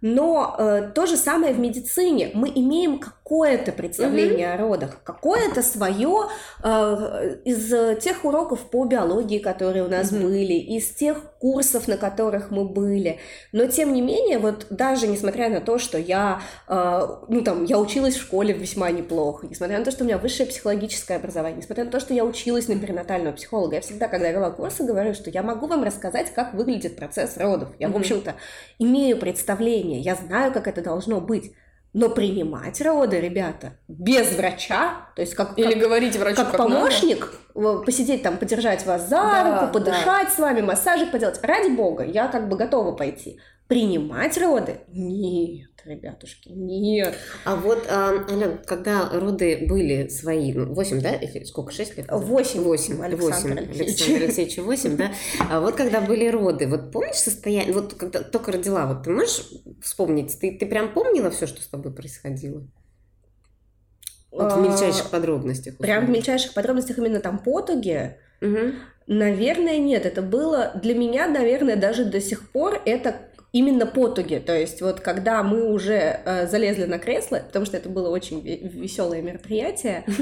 Но э, то же самое в медицине. Мы имеем какое-то представление mm-hmm. о родах, какое-то свое э, из тех уроков по биологии, которые у нас mm-hmm. были, из тех курсов, на которых мы были. Но тем не менее, вот даже несмотря на то, что я, э, ну там, я училась в школе весьма неплохо, несмотря на то, что у меня высшее психологическое образование, несмотря на то, что я училась на перинатального психолога, я всегда, когда вела курсы, говорю, что я могу вам рассказать, как выглядит процесс родов. Я, mm-hmm. в общем-то, имею представление, я знаю, как это должно быть. Но принимать роды, ребята, без врача, то есть как, Или как, говорить врачу, как, как помощник, надо. посидеть там, подержать вас за да, руку, подышать да. с вами, массажик поделать. Ради бога, я как бы готова пойти. Принимать роды? Нет ребятушки, нет. А вот, а, Аля, когда роды были свои, ну, 8, да, или сколько, 6 лет? 8. 8, Александр 8, Александр Алексеевич 8, да. А вот когда были роды, вот помнишь состояние, вот когда только родила, вот ты можешь вспомнить, ты, ты прям помнила все, что с тобой происходило? Вот в а, мельчайших подробностях. Прям в мельчайших подробностях именно там потуги? Угу. Наверное, нет. Это было для меня, наверное, даже до сих пор это именно потуги. То есть вот когда мы уже э, залезли на кресло, потому что это было очень веселое мероприятие, э,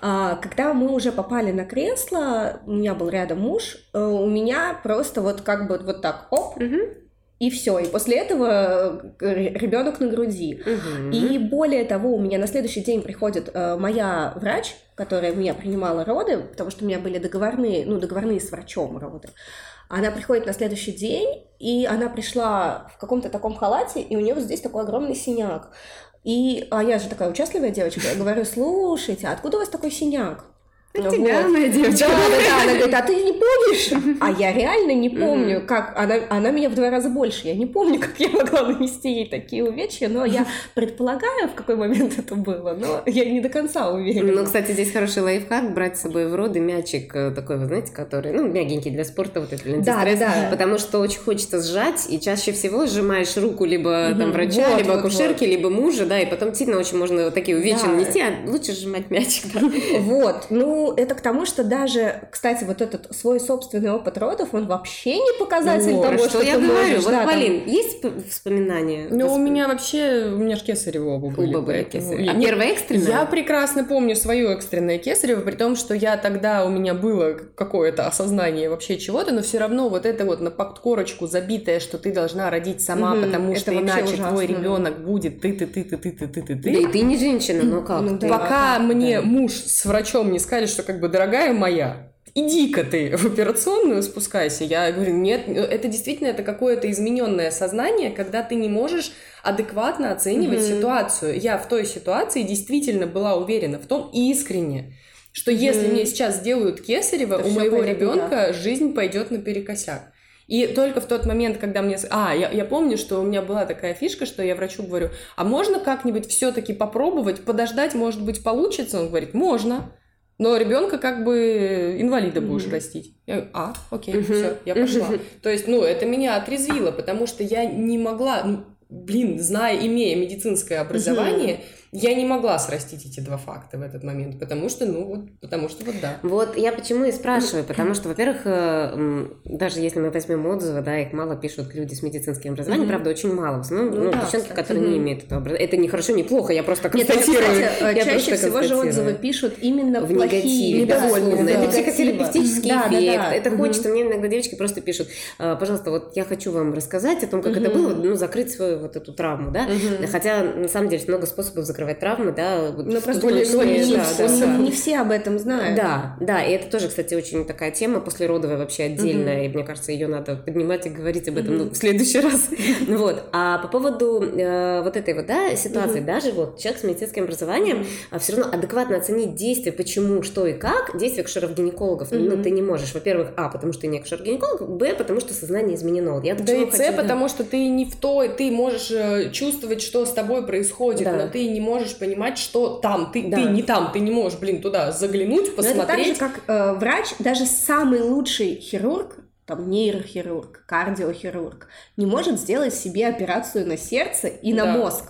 когда мы уже попали на кресло, у меня был рядом муж, э, у меня просто вот как бы вот так, оп, и все. И после этого э, ребенок на груди. Угу. И более того, у меня на следующий день приходит э, моя врач, которая меня принимала роды, потому что у меня были договорные, ну, договорные с врачом роды. Она приходит на следующий день, и она пришла в каком-то таком халате, и у нее вот здесь такой огромный синяк. И, а я же такая участливая девочка, я говорю, слушайте, а откуда у вас такой синяк? Это вот. тебя, моя девочка. Да, да, да. Она говорит, а ты не помнишь? А я реально не помню, как... Она, она меня в два раза больше. Я не помню, как я могла нанести ей такие увечья, но я предполагаю, в какой момент это было, но я не до конца уверена. Ну, кстати, здесь хороший лайфхак брать с собой в роды мячик э, такой, вы знаете, который, ну, мягенький для спорта, вот это да, да, потому что очень хочется сжать, и чаще всего сжимаешь руку либо там врача, вот, либо вот, акушерки, вот. либо мужа, да, и потом действительно очень можно вот такие увечья да. нанести, а лучше сжимать мячик, да. Вот, ну, это к тому, что даже, кстати, вот этот свой собственный опыт родов, он вообще не показатель ну, того, что, что я ты говорю. можешь. Вот, да, Полин, там... есть воспоминания? Ну, у меня вообще, у меня же кесарево оба были. Оба были кесарево. А первое экстренное? Я прекрасно помню свое экстренное кесарево, при том, что я тогда, у меня было какое-то осознание вообще чего-то, но все равно вот это вот на корочку забитое, что ты должна родить сама, угу, потому что иначе ужасно. твой ребенок будет ты-ты-ты-ты-ты-ты-ты. Да и ты не женщина, но как? Ну, да, Пока да, мне да. муж с врачом не сказали, что как бы дорогая моя, иди-ка ты в операционную спускайся. Я говорю, нет, это действительно это какое-то измененное сознание, когда ты не можешь адекватно оценивать mm-hmm. ситуацию. Я в той ситуации действительно была уверена в том искренне, что если mm-hmm. мне сейчас сделают кесарево, то у моего ребенка жизнь пойдет наперекосяк. И только в тот момент, когда мне... А, я, я помню, что у меня была такая фишка, что я врачу говорю, а можно как-нибудь все-таки попробовать, подождать, может быть, получится? Он говорит, можно но ребенка как бы инвалида будешь mm-hmm. растить. Я говорю, а, окей, mm-hmm. все, я пошла. Mm-hmm. То есть, ну, это меня отрезвило, потому что я не могла, ну, блин, зная, имея медицинское образование, mm-hmm я не могла срастить эти два факта в этот момент, потому что, ну, вот, потому что вот да. Вот я почему и спрашиваю, потому что, во-первых, э, даже если мы возьмем отзывы, да, их мало пишут люди с медицинским образованием, mm-hmm. правда, очень мало. В основном, ну, ну да, девчонки, кстати. которые mm-hmm. не имеют этого образования. Это не хорошо, не плохо, я просто констатирую. Нет, кстати, я чаще всего же отзывы пишут именно в плохие, недовольные. Да, это психотерапевтический да, эффект. Да, да. Это mm-hmm. хочется, мне иногда девочки просто пишут, «А, пожалуйста, вот я хочу вам рассказать о том, как mm-hmm. это было, ну, закрыть свою вот эту травму, да. Mm-hmm. Хотя, на самом деле, много способов закрывать травмы, да, ну, просто более, более не, да, да, да. не все об этом знают. Да, да, и это тоже, кстати, очень такая тема послеродовая вообще отдельная, угу. и мне кажется, ее надо поднимать и говорить об этом угу. ну, в следующий раз. вот. А по поводу э, вот этой вот, да, ситуации, угу. даже вот человек с медицинским образованием угу. все равно адекватно оценить действия, почему, что и как, действия акушеров-гинекологов, угу. ну, ты не можешь, во-первых, а, потому что ты не акушер-гинеколог, б, потому что сознание изменено. Я да и с, хочу... потому что ты не в той, ты можешь э, чувствовать, что с тобой происходит, да. но ты не можешь понимать, что там, ты, да. ты не там, ты не можешь, блин, туда заглянуть, посмотреть. Но это так же, как э, врач, даже самый лучший хирург, там, нейрохирург, кардиохирург, не может сделать себе операцию на сердце и на да. мозг.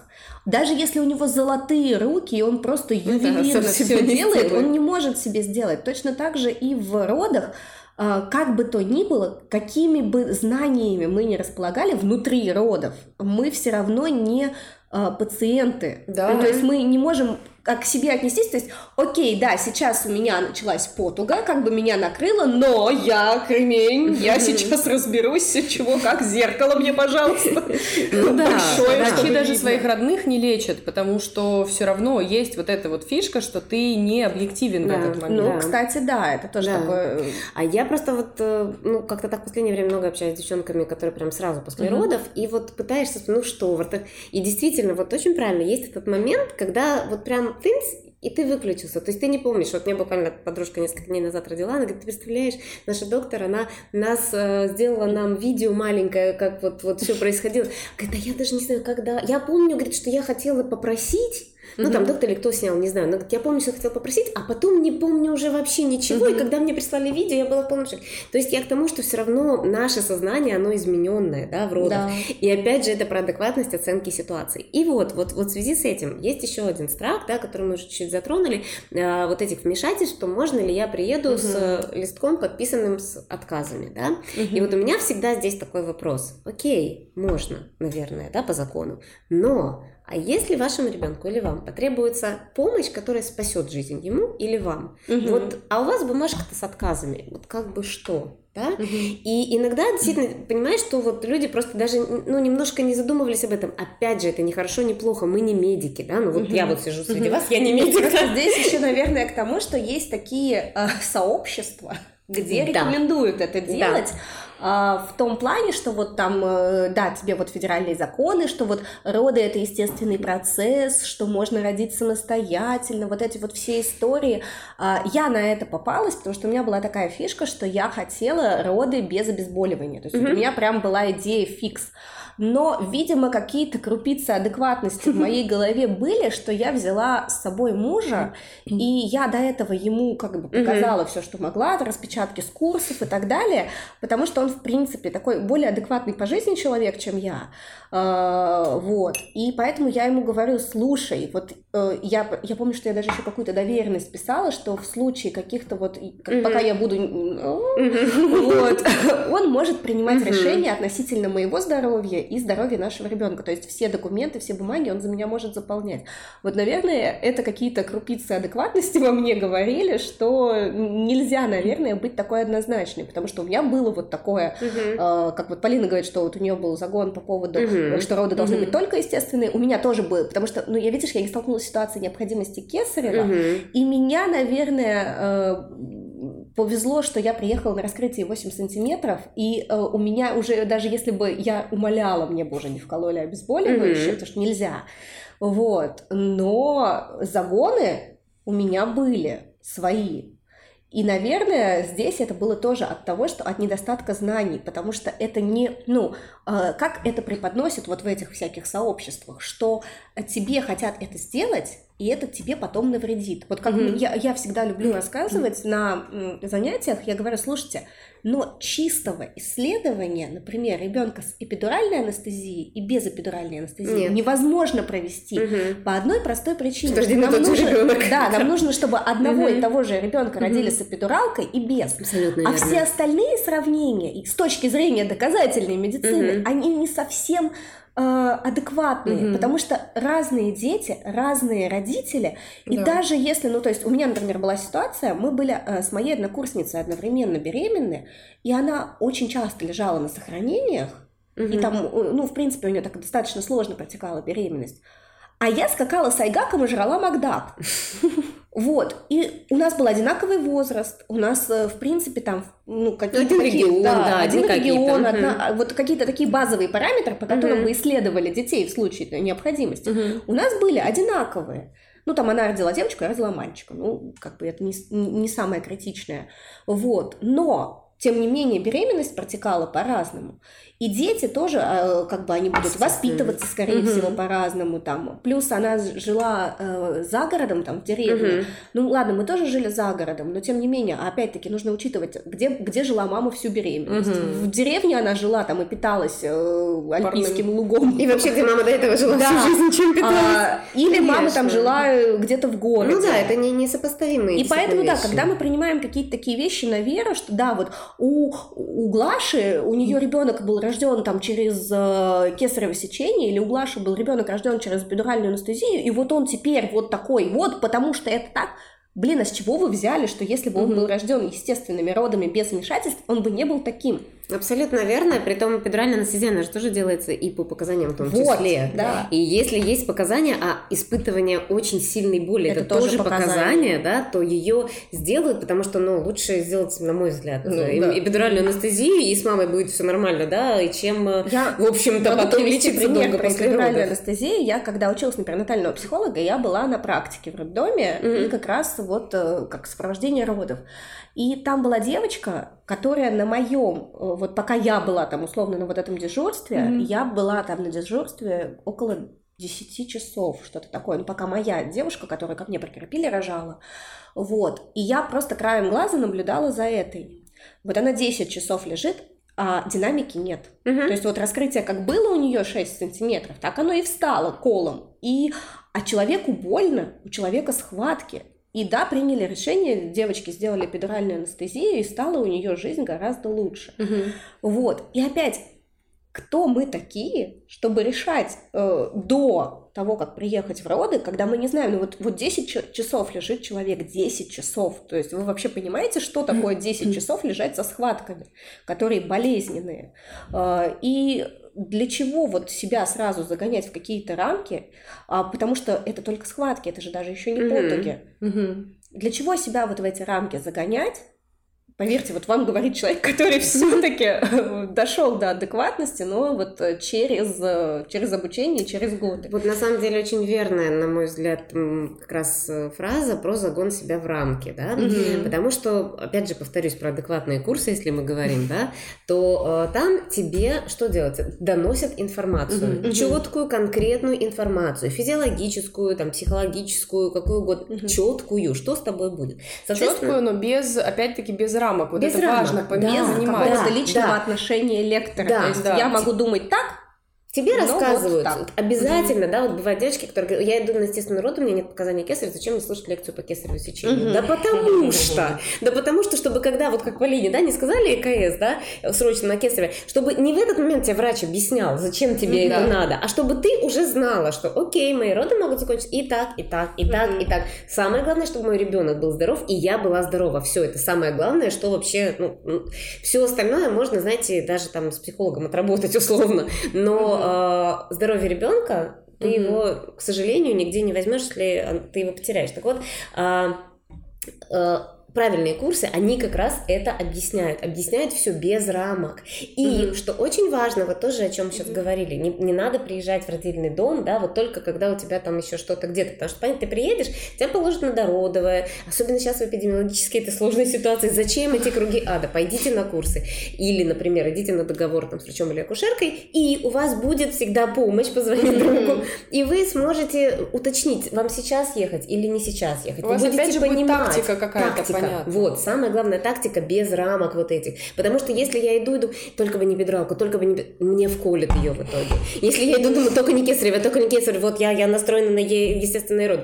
Даже если у него золотые руки, и он просто ювелирно да, все делает, он не может себе сделать. Точно так же и в родах э, как бы то ни было, какими бы знаниями мы не располагали внутри родов, мы все равно не пациенты. Да. Ну, то есть мы не можем как к себе отнестись, то есть, окей, да, сейчас у меня началась потуга, как бы меня накрыло, но я кремень, я сейчас разберусь, чего как, зеркало мне, пожалуйста. Ну да, врачи даже своих родных не лечат, потому что все равно есть вот эта вот фишка, что ты не объективен в этот момент. Ну, кстати, да, это тоже такое... А я просто вот, э, ну, как-то так в последнее время много общаюсь с девчонками, которые прям сразу после родов, и вот пытаешься, ну что, и действительно, вот очень правильно, есть этот момент, когда вот прям тынц, и ты выключился. То есть ты не помнишь. Вот мне буквально подружка несколько дней назад родила, она говорит, ты представляешь, наша доктор, она нас э, сделала нам видео маленькое, как вот, вот все происходило. Говорит, а я даже не знаю, когда. Я помню, говорит, что я хотела попросить, Ну, там доктор или кто снял, не знаю. Но я помню, что хотела попросить, а потом не помню уже вообще ничего. И когда мне прислали видео, я была в полном шоке. То есть я к тому, что все равно наше сознание, оно измененное, да, в родах. Да. И опять же, это про адекватность оценки ситуации. И вот, вот, вот в связи с этим есть еще один страх, да, который мы уже чуть-чуть затронули, э, вот этих вмешательств, что можно ли я приеду угу. с листком, подписанным с отказами, да. Угу. И вот у меня всегда здесь такой вопрос. Окей, можно, наверное, да, по закону, но а если вашему ребенку или вам потребуется помощь, которая спасет жизнь ему или вам, угу. вот, а у вас бумажка-то с отказами, вот как бы что? Да? Угу. И иногда действительно понимаешь, что вот люди просто даже ну, немножко не задумывались об этом. Опять же, это не хорошо, не плохо, мы не медики, да, ну вот угу. я вот сижу среди угу. вас, я не медик. Здесь еще, наверное, к тому, что есть такие э, сообщества, где да. рекомендуют это делать. Да. А, в том плане, что вот там, э, да, тебе вот федеральные законы, что вот роды это естественный процесс, что можно родить самостоятельно, вот эти вот все истории. А, я на это попалась, потому что у меня была такая фишка, что я хотела роды без обезболивания. То есть mm-hmm. у меня прям была идея фикс но, видимо, какие-то крупицы адекватности в моей голове были, что я взяла с собой мужа, и я до этого ему как бы показала все, что могла, распечатки с курсов и так далее, потому что он, в принципе, такой более адекватный по жизни человек, чем я. А, вот. И поэтому я ему говорю, слушай, вот э, я, я помню, что я даже еще какую-то доверенность писала, что в случае каких-то вот, как, пока я буду, вот, он может принимать решения относительно моего здоровья и здоровья нашего ребенка. То есть все документы, все бумаги он за меня может заполнять. Вот, наверное, это какие-то крупицы адекватности во мне говорили, что нельзя, наверное, быть такой однозначной, потому что у меня было вот такое, э, как вот Полина говорит, что вот у нее был загон по поводу mm-hmm. что роды должны mm-hmm. быть только естественные. У меня тоже был, потому что, ну, я, видишь, я не столкнулась с ситуацией необходимости кесарева, mm-hmm. и меня, наверное, э, повезло, что я приехала на раскрытие 8 сантиметров, и э, у меня уже, даже если бы я умоляла, мне бы уже не вкололи обезболивающее, mm-hmm. потому что нельзя. Вот. Но загоны у меня были свои. И, наверное, здесь это было тоже от того, что от недостатка знаний, потому что это не, ну, э, как это преподносят вот в этих всяких сообществах, что тебе хотят это сделать, и это тебе потом навредит. Вот как mm-hmm. я, я всегда люблю рассказывать mm-hmm. на занятиях, я говорю, слушайте, но чистого исследования, например, ребенка с эпидуральной анестезией и без эпидуральной анестезии Нет. невозможно провести угу. по одной простой причине. Что нам нужно, ребенок. Да, нам нужно, чтобы одного угу. и того же ребенка угу. родили с эпидуралкой и без. Абсолютно а верно. все остальные сравнения, с точки зрения доказательной медицины, угу. они не совсем адекватные, угу. потому что разные дети, разные родители, и да. даже если, ну то есть у меня, например, была ситуация, мы были э, с моей однокурсницей одновременно беременны, и она очень часто лежала на сохранениях, угу. и там, э, ну в принципе у нее так достаточно сложно протекала беременность, а я скакала с Айгаком и жрала Макдак. Вот, и у нас был одинаковый возраст, у нас, э, в принципе, там, ну, какие-то один регион, да, да один регион, одна, вот какие-то такие базовые параметры, по которым угу. мы исследовали детей в случае необходимости, угу. у нас были одинаковые. Ну, там она родила девочку, я родила мальчика. Ну, как бы это не, не самое критичное. Вот. Но, тем не менее, беременность протекала по-разному. И дети тоже, а, как бы, они будут воспитываться, скорее угу. всего, по-разному там. Плюс она жила э, за городом, там, в деревне. Угу. Ну, ладно, мы тоже жили за городом, но тем не менее, опять-таки, нужно учитывать, где, где жила мама всю беременность. Угу. В деревне она жила там и питалась э, альпийским Парным. лугом. И вообще, где мама до этого жила да. всю жизнь, чем питалась. А, или Конечно. мама там жила э, где-то в городе. Ну да, это не, не сопоставимые И поэтому, вещи. да, когда мы принимаем какие-то такие вещи на веру, что да, вот у, у Глаши, у нее ребенок был рожден там через э, кесарево сечение, или у Глаши был ребенок рожден через эпидуральную анестезию, и вот он теперь вот такой вот, потому что это так, Блин, а с чего вы взяли, что если бы он был рожден естественными родами без вмешательств, он бы не был таким? Абсолютно верно. При том эпидуральная анестезия, она же тоже делается и по показаниям в том вот, числе. Да. И если есть показания, а испытывание очень сильной боли, это, это тоже показания, показания, да, то ее сделают, потому что, ну, лучше сделать, на мой взгляд, ну, э, да. эпидуральную анестезию, и с мамой будет все нормально, да, и чем, э, я в общем-то, потом лечиться долго после эпидуральную анестезию. Я, когда училась на перинатального психолога, я была на практике в роддоме, mm-hmm. и как раз вот э, как сопровождение родов. И там была девочка, которая на моем, э, вот пока я была там условно на вот этом дежурстве, mm-hmm. я была там на дежурстве около 10 часов, что-то такое. Ну, пока моя девушка, которая ко мне прикрепили, рожала. Вот. И я просто краем глаза наблюдала за этой. Вот она 10 часов лежит, а динамики нет. Угу. То есть вот раскрытие как было у нее 6 сантиметров, так оно и встало колом. И, а человеку больно, у человека схватки. И да, приняли решение, девочки сделали эпидуральную анестезию, и стала у нее жизнь гораздо лучше. Угу. Вот. И опять, кто мы такие, чтобы решать э, до того, как приехать в роды, когда мы не знаем, ну вот, вот 10 часов лежит человек, 10 часов, то есть вы вообще понимаете, что такое 10 часов лежать со схватками, которые болезненные, э, и для чего вот себя сразу загонять в какие-то рамки, а, потому что это только схватки, это же даже еще не потуги. Mm-hmm. Для чего себя вот в эти рамки загонять, Поверьте, вот вам говорит человек, который все-таки э, дошел до адекватности, но вот э, через, э, через обучение, через годы. Вот на самом деле очень верная, на мой взгляд, как раз фраза про загон себя в рамки, да, mm-hmm. потому что, опять же, повторюсь про адекватные курсы, если мы говорим, да, то э, там тебе что делать? Доносят информацию, mm-hmm. четкую, конкретную информацию, физиологическую, там, психологическую, какую угодно, mm-hmm. четкую, что с тобой будет. Четкую, но без, опять-таки, без рамок рамок. Вот Без это рамок. важно, без да, заниматься. Да, личного да. отношения лектора. Да, То есть да. я могу думать так, Тебе ну, рассказывают вот обязательно, mm-hmm. да, вот бывают девочки, которые говорят, я иду на естественный род, у меня нет показания кесарева, зачем мне слушать лекцию по кесареву сечению? Mm-hmm. Да потому что, да потому что, чтобы когда, вот как Полине, да, не сказали ЭКС, да, срочно на кесарево, чтобы не в этот момент тебе врач объяснял, зачем тебе mm-hmm. это надо, а чтобы ты уже знала, что окей, мои роды могут закончиться и так, и так, и так, mm-hmm. и так. Самое главное, чтобы мой ребенок был здоров, и я была здорова. Все, это самое главное, что вообще, ну все остальное можно, знаете, даже там с психологом отработать условно, но mm-hmm здоровье ребенка, ты mm-hmm. его, к сожалению, нигде не возьмешь, если ты его потеряешь. Так вот, а, а, правильные курсы, они как раз это объясняют, объясняют все без рамок. И mm-hmm. что очень важно, вот тоже о чем сейчас mm-hmm. говорили, не, не надо приезжать в родительный дом, да, вот только когда у тебя там еще что-то где-то, потому что, понятно, ты приедешь, тебя положат на дородовое, особенно сейчас в эпидемиологической этой сложной ситуации, зачем эти круги ада, пойдите на курсы, или, например, идите на договор там с врачом или акушеркой, и у вас будет всегда помощь, позвонить другу, и вы сможете уточнить, вам сейчас ехать или не сейчас ехать. У вас опять же будет тактика какая-то, Понятно. Вот, самая главная тактика без рамок вот этих. Потому что если я иду, иду, только бы не бедралку, только бы не... Мне вколят ее в итоге. Если я иду, думаю, только не кесарево, только не кесарево, вот я, я настроена на естественный род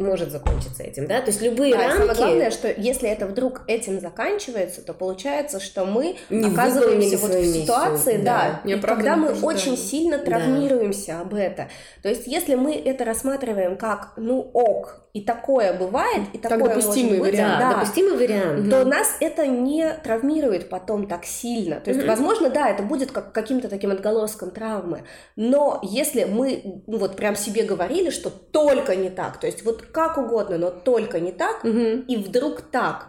может закончиться этим, да? То есть любые да, рамки... Самое главное, что если это вдруг этим заканчивается, то получается, что мы не оказываемся вот в ситуации, миссию, да, да. когда мы очень сильно травмируемся да. об это. То есть если мы это рассматриваем как, ну ок, и такое бывает, и такое как допустимый может вариант, быть, да, допустимый вариант, то нас это не травмирует потом так сильно. То есть, возможно, да, это будет как каким-то таким отголоском травмы, но если мы ну, вот прям себе говорили, что только не так, то есть вот как угодно, но только не так, и вдруг так,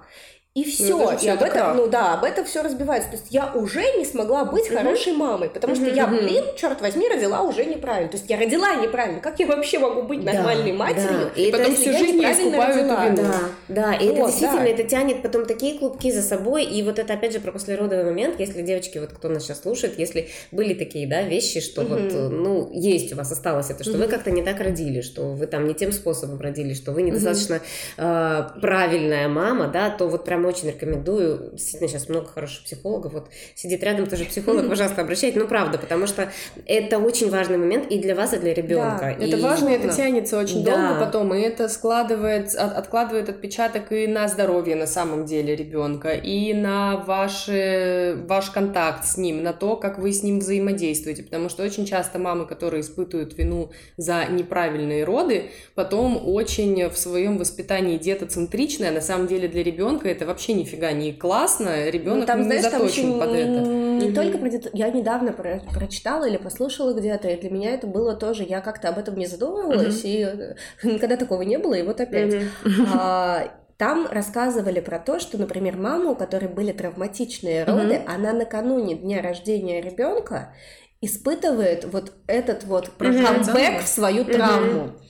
и все, ну, и об этом, ну да, об этом все разбивается. То есть я уже не смогла быть угу. хорошей мамой, потому что угу. я, блин, черт возьми, родила уже неправильно. То есть я родила неправильно. Как я вообще могу быть нормальной да, матерью? Да. И потом всю жизнь не искупаю эту вину. Да, да, и вот, это действительно, да. это тянет потом такие клубки за собой. И вот это опять же про послеродовый момент, если девочки, вот кто нас сейчас слушает, если были такие, да, вещи, что угу. вот, ну, есть у вас осталось это, что угу. вы как-то не так родили, что вы там не тем способом родили, что вы недостаточно угу. э, правильная мама, да, то вот прям очень рекомендую. Действительно, сейчас много хороших психологов. Вот сидит рядом тоже психолог, пожалуйста, обращайте. Ну, правда, потому что это очень важный момент и для вас, и для ребенка. Да, и... это важно, и это тянется очень да. долго потом, и это складывает, от, откладывает отпечаток и на здоровье на самом деле ребенка, и на ваши, ваш контакт с ним, на то, как вы с ним взаимодействуете. Потому что очень часто мамы, которые испытывают вину за неправильные роды, потом очень в своем воспитании детоцентричное, а на самом деле для ребенка это вообще нифига не классно, ребенок ну, там, не знаешь, заточен там под не, это. Не mm-hmm. только про я недавно про прочитала или послушала где-то, и для меня это было тоже, я как-то об этом не задумывалась, mm-hmm. и никогда такого не было, и вот опять. Mm-hmm. А, там рассказывали про то, что, например, мама, у которой были травматичные роды, mm-hmm. она накануне дня рождения ребенка испытывает вот этот вот камбэк в свою травму. Mm-hmm.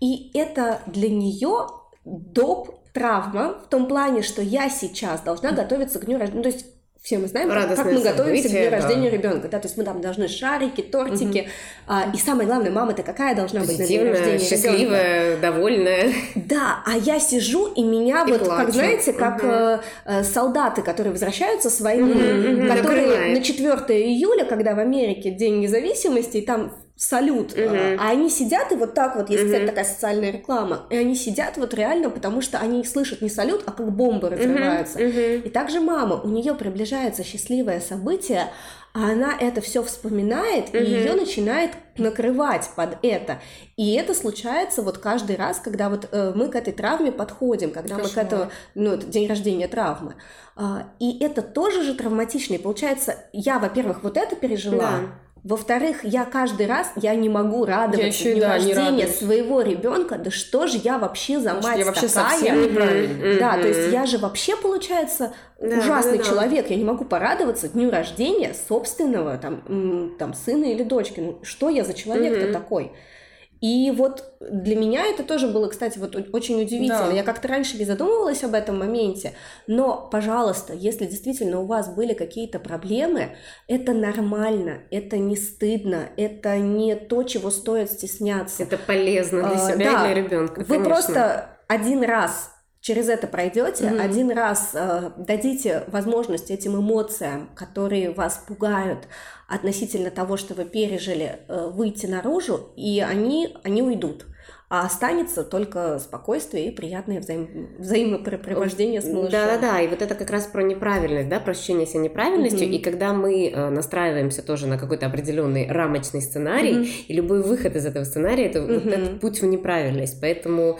И это для нее доп травма в том плане, что я сейчас должна готовиться к дню рождения. Ну, то есть все мы знаем, Радостное как мы готовимся к дню да. рождения ребенка, да, то есть мы там должны шарики, тортики, угу. а, и самое главное, мама-то какая должна быть на день рождения счастливая, ребенка? довольная. Да, а я сижу и меня и вот, плачу. как знаете, как угу. э, солдаты, которые возвращаются с войны, угу, которые Накрывает. на 4 июля, когда в Америке День независимости, и там салют, uh-huh. а они сидят и вот так вот, есть, uh-huh. кстати, такая социальная реклама, и они сидят вот реально, потому что они их слышат не салют, а как бомбы разрываются. Uh-huh. Uh-huh. И также мама, у нее приближается счастливое событие, а она это все вспоминает, uh-huh. и ее начинает накрывать под это. И это случается вот каждый раз, когда вот э, мы к этой травме подходим, когда Кошмар. мы к этому, ну, это день рождения травмы. А, и это тоже же травматично. И получается, я, во-первых, вот это пережила, да во-вторых, я каждый раз я не могу радоваться дню да, рождения своего ребенка. Да что же я вообще за мать я вообще такая? Совсем неправильно. Да, то есть я же вообще получается да, ужасный да, да. человек. Я не могу порадоваться дню рождения собственного там, там сына или дочки. Ну, что я за человек-то такой? И вот для меня это тоже было, кстати, вот очень удивительно. Да. Я как-то раньше не задумывалась об этом моменте, но, пожалуйста, если действительно у вас были какие-то проблемы, это нормально, это не стыдно, это не то, чего стоит стесняться. Это полезно для себя а, да, и для ребенка. Вы просто один раз через это пройдете, mm-hmm. один раз э, дадите возможность этим эмоциям, которые вас пугают относительно того, что вы пережили, э, выйти наружу, и они, они уйдут. А останется только спокойствие и приятное взаим... взаимопрепровождение с малышом. Да-да-да, и вот это как раз про неправильность, да, про ощущение себя неправильностью, mm-hmm. и когда мы э, настраиваемся тоже на какой-то определенный рамочный сценарий, mm-hmm. и любой выход из этого сценария, это mm-hmm. вот этот путь в неправильность, поэтому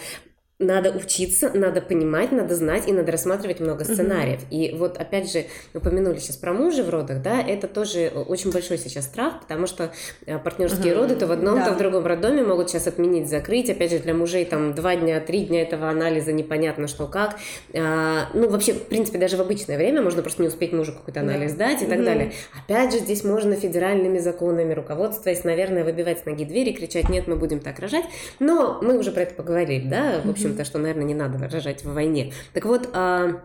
надо учиться, надо понимать, надо знать и надо рассматривать много сценариев. Mm-hmm. И вот опять же, упомянули сейчас про мужа в родах, да, это тоже очень большой сейчас страх, потому что э, партнерские mm-hmm. роды то в одном, да. то в другом роддоме могут сейчас отменить, закрыть. Опять же, для мужей там два дня, три дня этого анализа непонятно что как. А, ну, вообще, в принципе, даже в обычное время можно просто не успеть мужу какой-то анализ да. дать и так далее. Опять же, здесь можно федеральными законами руководствуясь, наверное, выбивать с ноги двери, кричать, нет, мы будем так рожать. Но мы уже про это поговорили, да, в общем общем-то, что, наверное, не надо рожать в войне. Так вот, а,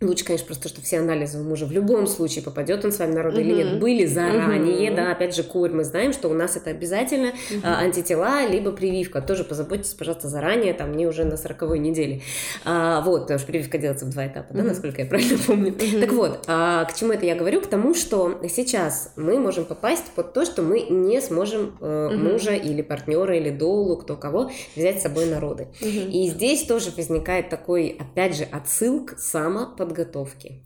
Лучше, конечно, просто, что все анализы у мужа в любом случае попадет он с вами на роды uh-huh. или нет, были заранее, uh-huh. да, опять же, корь, мы знаем, что у нас это обязательно uh-huh. а, антитела, либо прививка, тоже позаботьтесь, пожалуйста, заранее, там, не уже на сороковой неделе, а, вот, потому что прививка делается в два этапа, uh-huh. да, насколько я правильно помню. Uh-huh. Так вот, а, к чему это я говорю? К тому, что сейчас мы можем попасть под то, что мы не сможем э, uh-huh. мужа или партнера или долу, кто кого, взять с собой на роды. Uh-huh. И здесь тоже возникает такой, опять же, отсыл к самоподготовке подготовки.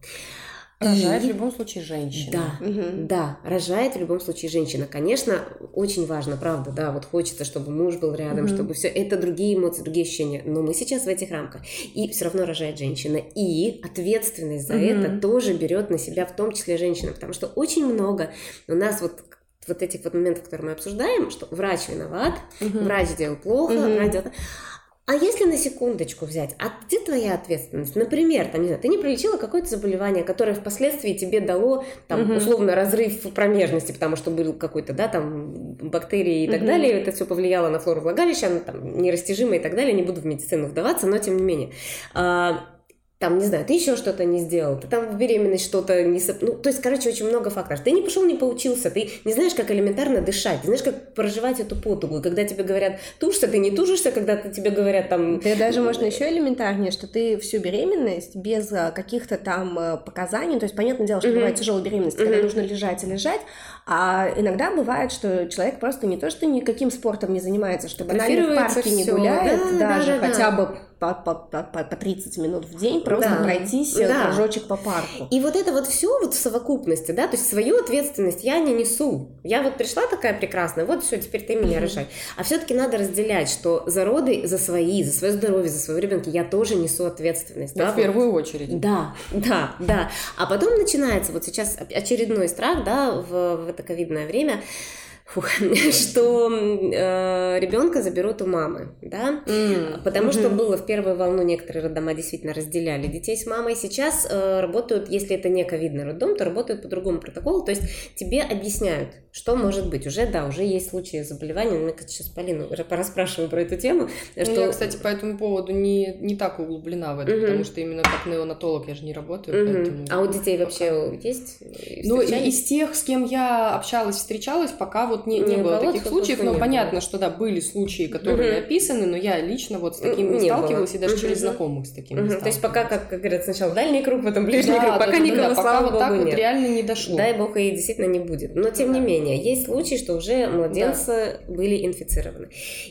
Рожает и... в любом случае женщина. Да, угу. да, рожает в любом случае женщина. Конечно, очень важно, правда, да, вот хочется, чтобы муж был рядом, угу. чтобы все это другие эмоции, другие ощущения. Но мы сейчас в этих рамках. И все равно рожает женщина. И ответственность за угу. это тоже берет на себя, в том числе женщина. Потому что очень много у нас вот вот этих вот моментов, которые мы обсуждаем, что врач виноват, угу. врач сделал плохо, угу. врач делал... А если на секундочку взять, а где твоя ответственность? Например, там, не знаю, ты не пролечила какое-то заболевание, которое впоследствии тебе дало, там, угу. условно, разрыв промежности, потому что был какой-то, да, там, бактерии и так угу. далее, это все повлияло на флору влагалища, она там нерастяжима и так далее, не буду в медицину вдаваться, но тем не менее. Там, не знаю, ты еще что-то не сделал, ты там в беременность что-то не... Ну, то есть, короче, очень много факторов. Ты не пошел, не поучился, ты не знаешь, как элементарно дышать, ты знаешь, как проживать эту потугу. Когда тебе говорят, тужься, ты не тужишься, когда тебе говорят там... Ты даже можно еще элементарнее, что ты всю беременность без а, каких-то там а, показаний, то есть, понятное дело, что mm-hmm. бывает тяжелая беременность, mm-hmm. когда нужно лежать и лежать, а иногда бывает, что человек просто не то, что никаким спортом не занимается, что банально в парке все. не гуляет, да, даже да, да, хотя да. бы по, по, по, по 30 минут в день просто да. пройтись э, да. кружочек по парку. И вот это вот все вот в совокупности, да, то есть свою ответственность я не несу. Я вот пришла такая прекрасная, вот все, теперь ты меня mm-hmm. рожай. А все-таки надо разделять, что за роды, за свои, за свое здоровье, за своего ребенка я тоже несу ответственность. Да, да в первую очередь. Да, да, да. А потом начинается вот сейчас очередной страх, да, в, в это ковидное время, фух, что э, ребенка заберут у мамы, да, mm. потому mm-hmm. что было в первую волну некоторые роддома действительно разделяли детей с мамой, сейчас э, работают, если это не ковидный роддом, то работают по другому протоколу, то есть тебе объясняют, что может быть, уже, да, уже есть случаи заболевания, мне кажется, сейчас Полину расспрашиваю про эту тему. Ну, что... Я, кстати, по этому поводу не, не так углублена в это, mm-hmm. потому что именно как неонатолог я же не работаю, mm-hmm. поэтому... А у детей вообще есть? Ну, из тех, с кем я общалась, встречалась, пока вот не, не, не было таких случаев, но понятно, было. что да, были случаи, которые угу. описаны, но я лично вот с таким не, не сталкивалась, было. и даже угу. через знакомых с таким угу. То есть пока, как, как говорят, сначала дальний круг, потом ближний да, круг, пока да, никого, да, слава пока богу, вот так нет. вот реально не дошло. Дай бог, и действительно не будет. Но тем да. не менее, есть случаи, что уже младенцы да. были инфицированы.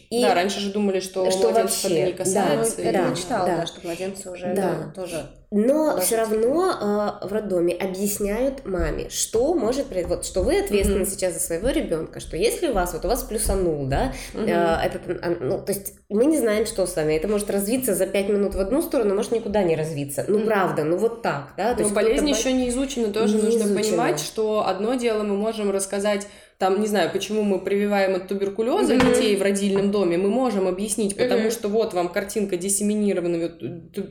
И да, раньше же думали, что, что вообще не касается. Да, я читала, да. что младенцы уже да. тоже но все равно э, в роддоме объясняют маме, что может произойти. Вот что вы ответственны mm-hmm. сейчас за своего ребенка, что если у вас вот у вас плюсанул, да, mm-hmm. э, этот, ну, то есть мы не знаем, что с вами. Это может развиться за 5 минут в одну сторону, может никуда не развиться. Ну, mm-hmm. правда, ну вот так, да. То но болезнь еще не изучена, тоже не нужно изучена. понимать, что одно дело мы можем рассказать там, не знаю, почему мы прививаем от туберкулеза mm-hmm. детей в родильном доме, мы можем объяснить, потому mm-hmm. что вот вам картинка диссеминированного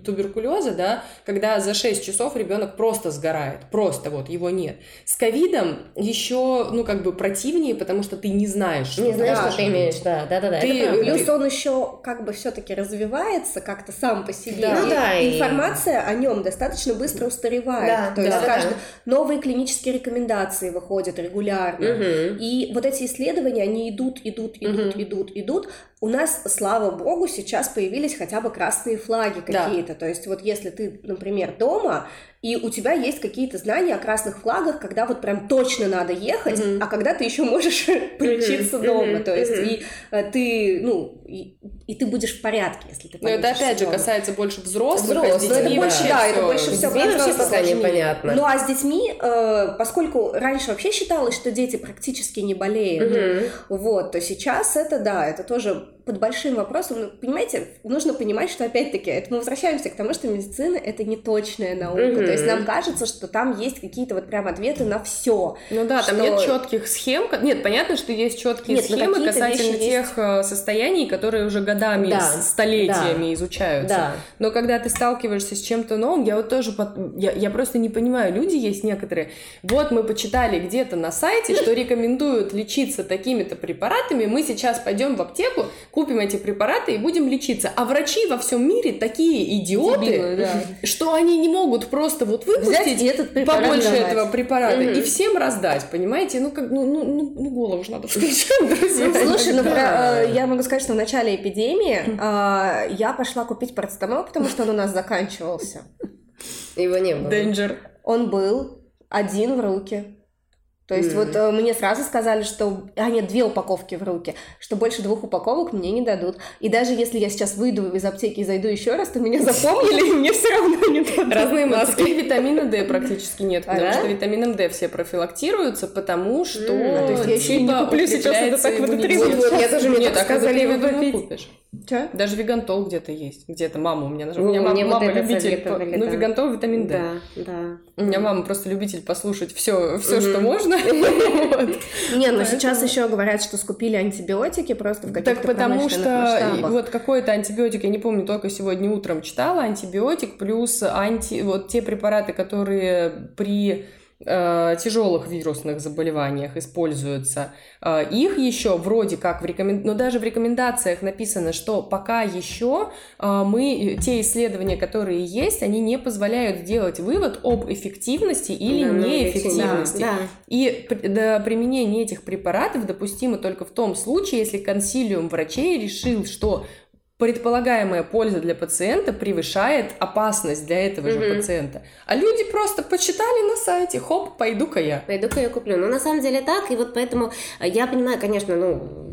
туберкулеза, да, когда за 6 часов ребенок просто сгорает, просто вот его нет. С ковидом еще, ну, как бы противнее, потому что ты не знаешь, что Не знаешь, что ты имеешь, да, да, да, да. Ты, плюс он еще как бы все-таки развивается как-то сам по себе. Да. Ну, да, информация и... о нем достаточно быстро устаревает. Да, То есть да, каждый... да. новые клинические рекомендации выходят регулярно. Угу. И вот эти исследования, они идут, идут, идут, идут, идут. У нас, слава богу, сейчас появились хотя бы красные флаги какие-то. Да. То есть вот если ты, например, дома, и у тебя есть какие-то знания о красных флагах, когда вот прям точно надо ехать, mm-hmm. а когда ты еще можешь полечиться mm-hmm. дома, mm-hmm. то есть mm-hmm. и э, ты, ну, и, и ты будешь в порядке, если ты Но это опять дома. же касается больше взрослых, взрослых, а с детьми, это больше, да, да, это больше все про взрослых понятно. Ну а с детьми, э, поскольку раньше вообще считалось, что дети практически не болеют, mm-hmm. вот, то сейчас это да, это тоже под большим вопросом. Ну, понимаете, нужно понимать, что опять-таки это мы возвращаемся к тому, что медицина это не точная наука. Mm-hmm. То есть нам кажется, что там есть какие-то вот прям ответы на все. Ну да, что... там нет четких схем. Нет, понятно, что есть четкие нет, схемы касательно тех есть... Э, состояний, которые уже годами, да. столетиями да. изучаются. Да. Но когда ты сталкиваешься с чем-то новым, я вот тоже я, я просто не понимаю. Люди есть некоторые. Вот мы почитали где-то на сайте, что рекомендуют лечиться такими-то препаратами. Мы сейчас пойдем в аптеку, купим эти препараты и будем лечиться. А врачи во всем мире такие идиоты, Дебилы, да. что они не могут просто вот выпустить этот побольше давать. этого препарата mm-hmm. и всем раздать, понимаете? Ну, как, ну, ну, ну, ну голову же надо включать, друзья. Слушай, ну, я могу сказать, что в начале эпидемии э, я пошла купить парацетамол, потому что он у нас заканчивался. Его не было. Danger. Он был один в руки. То есть mm. вот э, мне сразу сказали, что... А, нет, две упаковки в руки, что больше двух упаковок мне не дадут. И даже если я сейчас выйду из аптеки и зайду еще раз, то меня запомнили, и мне все равно не дадут. Разные маски. Витамина D практически нет, потому что витамином D все профилактируются, потому что... То есть я еще не куплю сейчас, это так вот Я тоже мне так сказали, его попить. Че? Даже вегантол где-то есть. Где-то мама у меня. У меня мама, мама любитель. Ну, вегантол, витамин D. Да, да. У меня мама просто любитель послушать все, все, что можно. Не, но сейчас еще говорят, что скупили антибиотики просто в каких-то Так потому что вот какой-то антибиотик, я не помню, только сегодня утром читала, антибиотик плюс анти... Вот те препараты, которые при тяжелых вирусных заболеваниях используются. Э, их еще вроде как в рекомен... но даже в рекомендациях написано, что пока еще э, мы те исследования, которые есть, они не позволяют сделать вывод об эффективности или да, неэффективности. Да, да. И до применения этих препаратов допустимо только в том случае, если консилиум врачей решил, что предполагаемая польза для пациента превышает опасность для этого же пациента. А люди просто почитали на сайте, хоп, пойду-ка я. Пойду-ка я куплю. Ну, на самом деле так, и вот поэтому я понимаю, конечно, ну,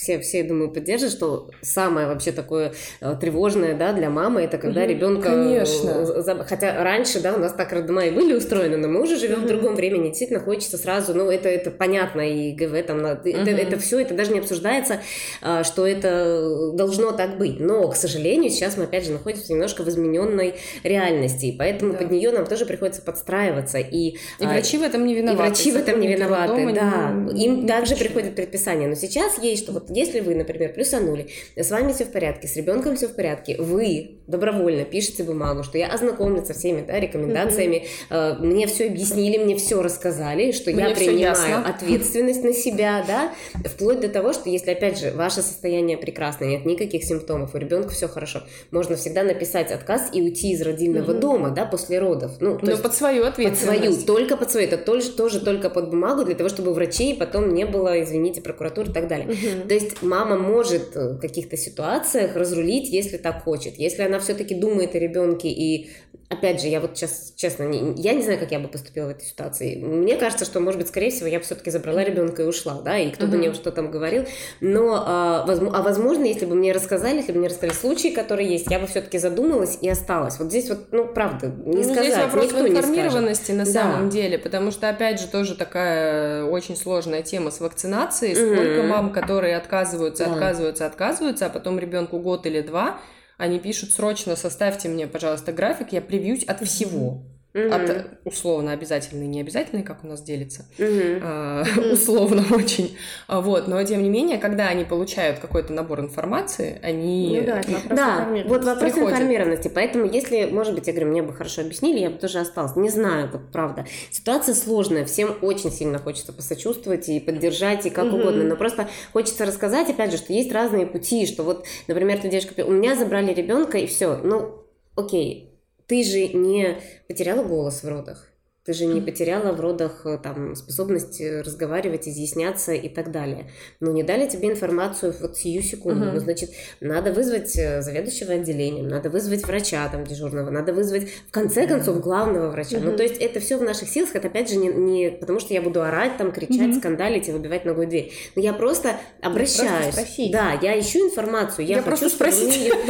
все, все, думаю, поддержат, что самое вообще такое э, тревожное, да, для мамы, это когда ребенка... Конечно. Хотя раньше, да, у нас так роддома были устроены, но мы уже живем угу. в другом времени, действительно хочется сразу, ну, это, это понятно, и ГВ там, это, это все, это даже не обсуждается, а, что это должно так быть. Но, к сожалению, сейчас мы, опять же, находимся немножко в измененной реальности, и поэтому да. под нее нам тоже приходится подстраиваться. И, и врачи в этом не виноваты. И врачи в этом не виноваты, да. Им также приходят предписания. Но сейчас есть, что вот если вы, например, плюсанули, с вами все в порядке, с ребенком все в порядке, вы добровольно пишете бумагу, что я ознакомлена со всеми да, рекомендациями, mm-hmm. мне все объяснили, мне все рассказали, что мне я принимаю ответственность на себя, да, вплоть до того, что если, опять же, ваше состояние прекрасное, нет никаких симптомов, у ребенка все хорошо, можно всегда написать отказ и уйти из родильного mm-hmm. дома, да, после родов. Ну, то Но есть, под свою ответственность. Под свою, только под свою. Это тоже, тоже только под бумагу, для того, чтобы врачей потом не было, извините, прокуратуры и так далее. Mm-hmm. То есть мама может в каких-то ситуациях разрулить, если так хочет. Если она все-таки думает о ребенке и Опять же, я вот сейчас, честно, не, я не знаю, как я бы поступила в этой ситуации. Мне кажется, что, может быть, скорее всего, я бы все-таки забрала ребенка и ушла, да, и кто бы мне что там говорил. Но, а, возможно, а возможно, если бы мне рассказали, если бы мне рассказали случаи, которые есть, я бы все-таки задумалась и осталась. Вот здесь вот, ну, правда, не ну, сказать, здесь вопрос никто информированности на да. самом деле, потому что, опять же, тоже такая очень сложная тема с вакцинацией. Сколько mm-hmm. мам, которые отказываются, да. отказываются, отказываются, а потом ребенку год или два, они пишут срочно, составьте мне, пожалуйста, график, я привьюсь от всего. Mm-hmm. От условно обязательный и необязательный, как у нас делится, mm-hmm. а, условно очень. А, вот, но тем не менее, когда они получают какой-то набор информации, они. Ну, да, вопрос да вот вопрос приходит. информированности. Поэтому, если, может быть, я говорю, мне бы хорошо объяснили, я бы тоже осталась. Не знаю, вот правда. Ситуация сложная, всем очень сильно хочется посочувствовать и поддержать, и как mm-hmm. угодно. Но просто хочется рассказать, опять же, что есть разные пути, что вот, например, ты девушка, у меня забрали ребенка, и все. Ну, окей, ты же не потеряла голос в родах. Ты же не потеряла в родах э, там, способность э, разговаривать, изъясняться и так далее. Но не дали тебе информацию вот сию секунду. Uh-huh. Ну, значит, надо вызвать э, заведующего отделением, надо вызвать врача там дежурного, надо вызвать, в конце концов, главного врача. Uh-huh. Ну, то есть это все в наших силах. Это, опять же, не, не потому, что я буду орать, там, кричать, uh-huh. скандалить и выбивать ногой дверь. Но я просто обращаюсь. Просто да, я ищу информацию. Я, я хочу просто спросить.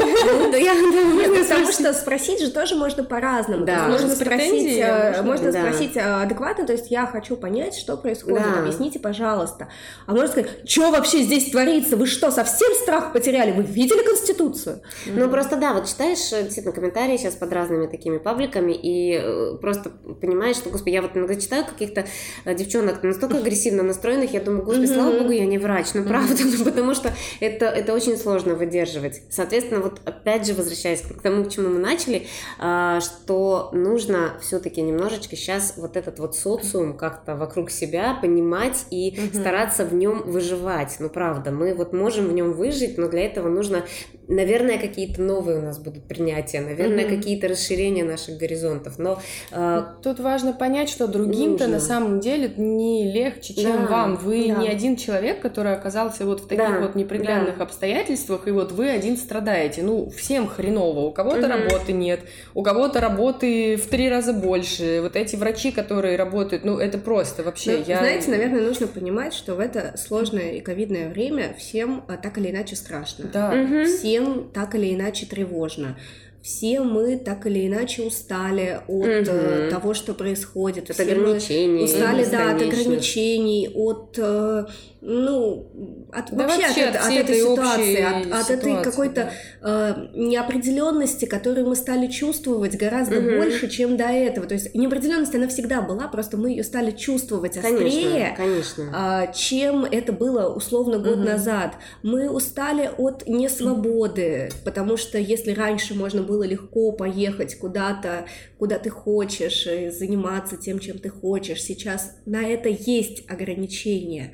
Потому что спросить же тоже можно по-разному. Можно спросить, можно спросить э, адекватно, то есть я хочу понять, что происходит, да. объясните, пожалуйста. А можно сказать, что вообще здесь творится? Вы что, совсем страх потеряли? Вы видели Конституцию? Ну, mm-hmm. просто да, вот читаешь э, действительно комментарии сейчас под разными такими пабликами и э, просто понимаешь, что, господи, я вот иногда читаю каких-то девчонок настолько агрессивно настроенных, я думаю, господи, mm-hmm. слава богу, я не врач, ну, правда, mm-hmm. ну, потому что это, это очень сложно выдерживать. Соответственно, вот опять же, возвращаясь к тому, к чему мы начали, что нужно все-таки немножечко сейчас сейчас вот этот вот социум как-то вокруг себя понимать и угу. стараться в нем выживать. Ну, правда, мы вот можем в нем выжить, но для этого нужно, наверное, какие-то новые у нас будут принятия, наверное, угу. какие-то расширения наших горизонтов. Но э, тут важно понять, что другим-то на самом деле не легче, чем да, вам. Вы да. не один человек, который оказался вот в таких да, вот неприглядных да. обстоятельствах, и вот вы один страдаете. Ну, всем хреново. У кого-то угу. работы нет, у кого-то работы в три раза больше. Вот эти врачи, которые работают, ну, это просто вообще. Ну, я... Знаете, наверное, нужно понимать, что в это сложное и ковидное время всем а, так или иначе страшно. Да. Угу. Всем так или иначе тревожно все мы так или иначе устали от угу. того, что происходит. От ограничений. Устали, да, от ограничений, от э, ну, от, да вообще, вообще от, от, от этой ситуации, от, от ситуации, этой какой-то да. э, неопределенности, которую мы стали чувствовать гораздо угу. больше, чем до этого. То есть неопределенность она всегда была, просто мы ее стали чувствовать острее, конечно, конечно. Э, чем это было условно год угу. назад. Мы устали от несвободы, потому что если раньше можно было легко поехать куда-то, куда ты хочешь, и заниматься тем, чем ты хочешь, сейчас на это есть ограничения.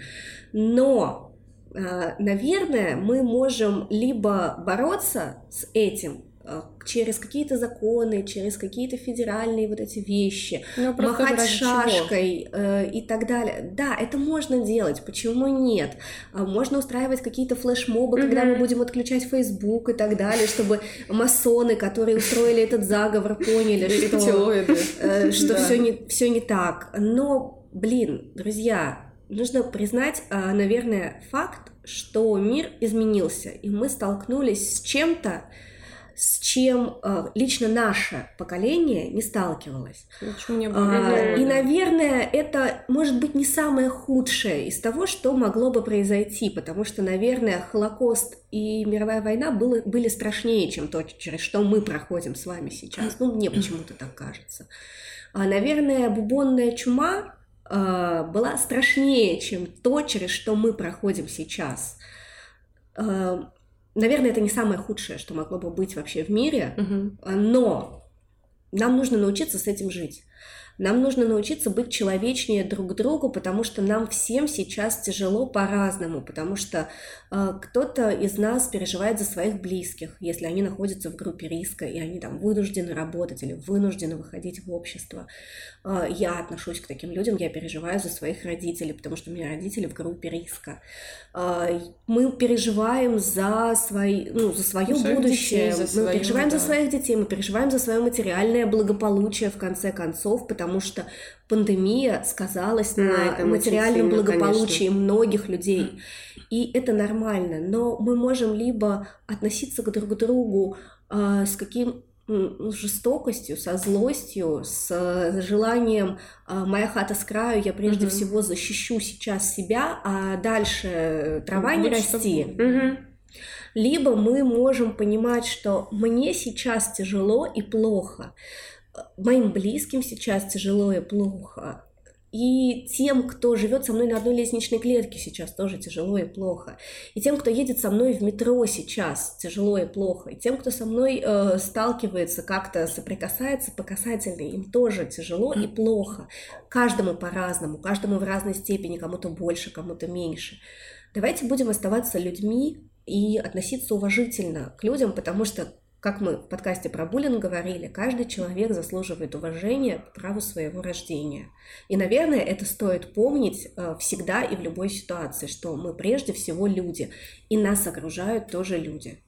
Но, а, наверное, мы можем либо бороться с этим, а, через какие-то законы, через какие-то федеральные вот эти вещи, ну, махать шашкой э, и так далее. Да, это можно делать, почему нет? А можно устраивать какие-то флешмобы, mm-hmm. когда мы будем отключать Facebook и так далее, чтобы масоны, которые устроили этот заговор, поняли, что, э, что все не все не так. Но, блин, друзья, нужно признать, а, наверное, факт, что мир изменился, и мы столкнулись с чем-то, с чем э, лично наше поколение не сталкивалось. Почему не было? А, и, наверное, это может быть не самое худшее из того, что могло бы произойти, потому что, наверное, Холокост и мировая война было, были страшнее, чем то, через что мы проходим с вами сейчас. Ну, мне почему-то так кажется. А, наверное, бубонная чума была страшнее, чем то, через что мы проходим сейчас. Э, наверное, это не самое худшее, что могло бы быть вообще в мире, угу. но нам нужно научиться с этим жить. Нам нужно научиться быть человечнее друг другу, потому что нам всем сейчас тяжело по-разному, потому что э, кто-то из нас переживает за своих близких, если они находятся в группе риска, и они там вынуждены работать или вынуждены выходить в общество. Э, я отношусь к таким людям, я переживаю за своих родителей, потому что у меня родители в группе риска. Э, мы переживаем за, свои, ну, за свое будущее, детей, за мы свою, переживаем да. за своих детей, мы переживаем за свое материальное благополучие в конце концов, потому потому что пандемия сказалась на, на материальном сильно, благополучии конечно. многих людей. И это нормально, но мы можем либо относиться к друг другу э, с каким ну, жестокостью, со злостью, с желанием э, моя хата с краю, я прежде угу. всего защищу сейчас себя, а дальше трава не расти. Угу. Либо мы можем понимать, что мне сейчас тяжело и плохо, моим близким сейчас тяжело и плохо. И тем, кто живет со мной на одной лестничной клетке сейчас тоже тяжело и плохо. И тем, кто едет со мной в метро сейчас тяжело и плохо. И тем, кто со мной э, сталкивается, как-то соприкасается по касательной, им тоже тяжело и плохо. Каждому по-разному, каждому в разной степени, кому-то больше, кому-то меньше. Давайте будем оставаться людьми и относиться уважительно к людям, потому что как мы в подкасте про буллинг говорили, каждый человек заслуживает уважения по праву своего рождения. И, наверное, это стоит помнить э, всегда и в любой ситуации, что мы прежде всего люди, и нас окружают тоже люди.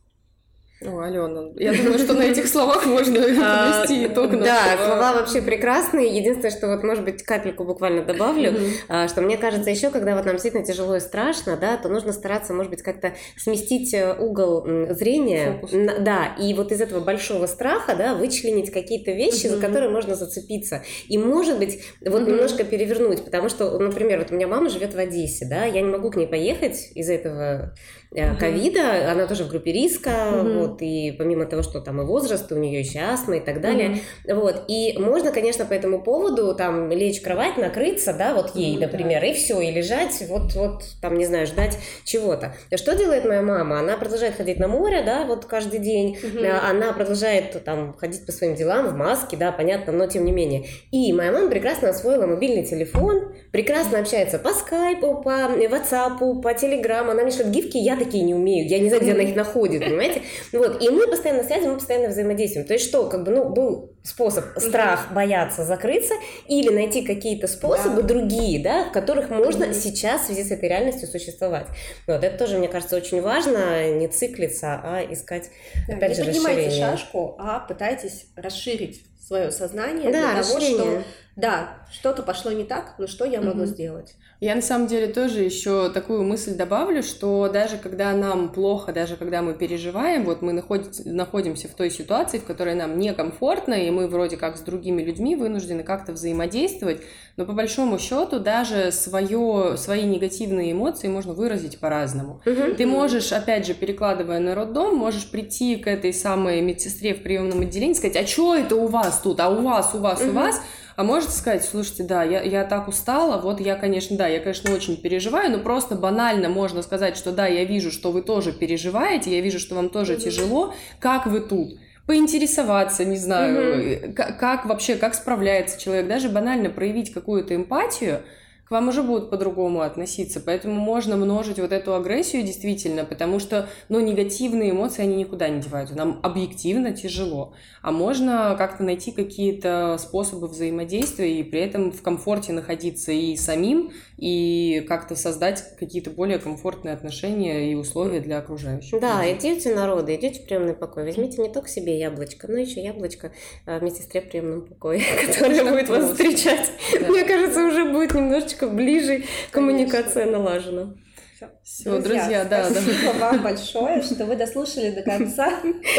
О, Алена, я думаю, что на этих словах можно подвести а, итог. Да, слова вообще прекрасные. Единственное, что вот, может быть, капельку буквально добавлю, а, что мне кажется, еще, когда вот нам действительно тяжело и страшно, да, то нужно стараться, может быть, как-то сместить э, угол зрения. Да, и вот из этого большого страха, да, вычленить какие-то вещи, за которые можно зацепиться. И, может быть, вот немножко перевернуть, потому что, например, вот у меня мама живет в Одессе, да, я не могу к ней поехать из-за этого ковида, mm-hmm. она тоже в группе риска, mm-hmm. вот, и помимо того, что там и возраст, у нее еще астма и так далее, mm-hmm. вот, и можно, конечно, по этому поводу там лечь в кровать, накрыться, да, вот ей, mm-hmm. например, и все, и лежать, вот, вот, там, не знаю, ждать чего-то. Что делает моя мама? Она продолжает ходить на море, да, вот каждый день, mm-hmm. она продолжает там ходить по своим делам в маске, да, понятно, но тем не менее. И моя мама прекрасно освоила мобильный телефон, прекрасно общается по скайпу, по ватсапу, по телеграмму, она мне шлет гифки, я такие не умею, я не знаю, где она их находит, понимаете? Вот, и мы постоянно на связи, мы постоянно взаимодействуем. То есть что, как бы, ну, был способ страх, бояться, закрыться, или найти какие-то способы да. другие, да, в которых можно mm-hmm. сейчас в связи с этой реальностью существовать. Вот, это тоже, мне кажется, очень важно, не циклиться, а искать, да, опять не же, поднимайте шашку, а пытайтесь расширить свое сознание да, для того, что да, что-то пошло не так, но что я могу mm-hmm. сделать? Я на самом деле тоже еще такую мысль добавлю, что даже когда нам плохо, даже когда мы переживаем, вот мы находим, находимся в той ситуации, в которой нам некомфортно, и мы вроде как с другими людьми вынуждены как-то взаимодействовать, но по большому счету даже свое, свои негативные эмоции можно выразить по-разному. Угу. Ты можешь, опять же, перекладывая на роддом, можешь прийти к этой самой медсестре в приемном отделении и сказать, а что это у вас тут, а у вас, у вас, угу. у вас, а можете сказать, слушайте, да, я, я так устала, вот я, конечно, да, я, конечно, очень переживаю, но просто банально можно сказать, что да, я вижу, что вы тоже переживаете, я вижу, что вам тоже mm-hmm. тяжело, как вы тут? поинтересоваться, не знаю, mm-hmm. как, как вообще, как справляется человек, даже банально проявить какую-то эмпатию, к вам уже будут по-другому относиться. Поэтому можно множить вот эту агрессию действительно, потому что, ну, негативные эмоции, они никуда не деваются. Нам объективно тяжело. А можно как-то найти какие-то способы взаимодействия и при этом в комфорте находиться и самим, и как-то создать какие-то более комфортные отношения и условия для окружающих. Да, идите народы, идите в приемный покой. Возьмите не только себе яблочко, но еще яблочко в медсестре в приемном покое, которая будет вас встречать. Мне кажется, уже будет немножечко ближе коммуникация налажена. Все, друзья, да, спасибо да. вам большое, что вы дослушали до конца.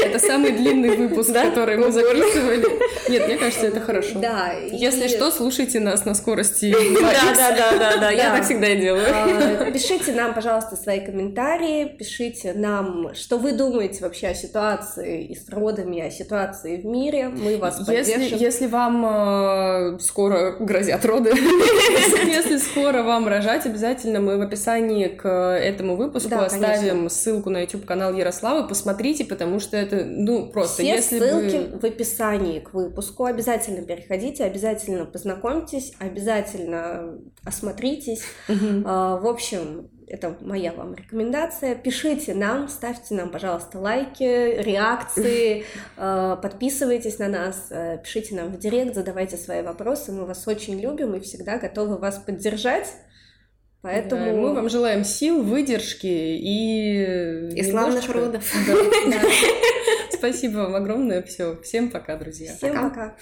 Это самый длинный выпуск, который мы записывали. Нет, мне кажется, это хорошо. Да. Если что, слушайте нас на скорости. Да, да, да, да, да, я так всегда и делаю. А, пишите нам, пожалуйста, свои комментарии, пишите нам, что вы думаете вообще о ситуации и с родами, о ситуации в мире. Мы вас поддержим. Если вам а, скоро грозят роды, если скоро вам рожать, обязательно мы в описании к этому выпуску да, оставим конечно. ссылку на YouTube канал Ярославы. Посмотрите, потому что это, ну, просто Все если ссылки вы... в описании к выпуску. Обязательно переходите, обязательно познакомьтесь, обязательно осмотритесь. Угу. А, в общем, это моя вам рекомендация. Пишите нам, ставьте нам, пожалуйста, лайки, реакции, а, подписывайтесь на нас, э, пишите нам в директ, задавайте свои вопросы. Мы вас очень любим и всегда готовы вас поддержать. Поэтому да, мы вам желаем сил, выдержки и... И славных родов. Спасибо вам огромное. Все. Всем пока, друзья. Всем пока.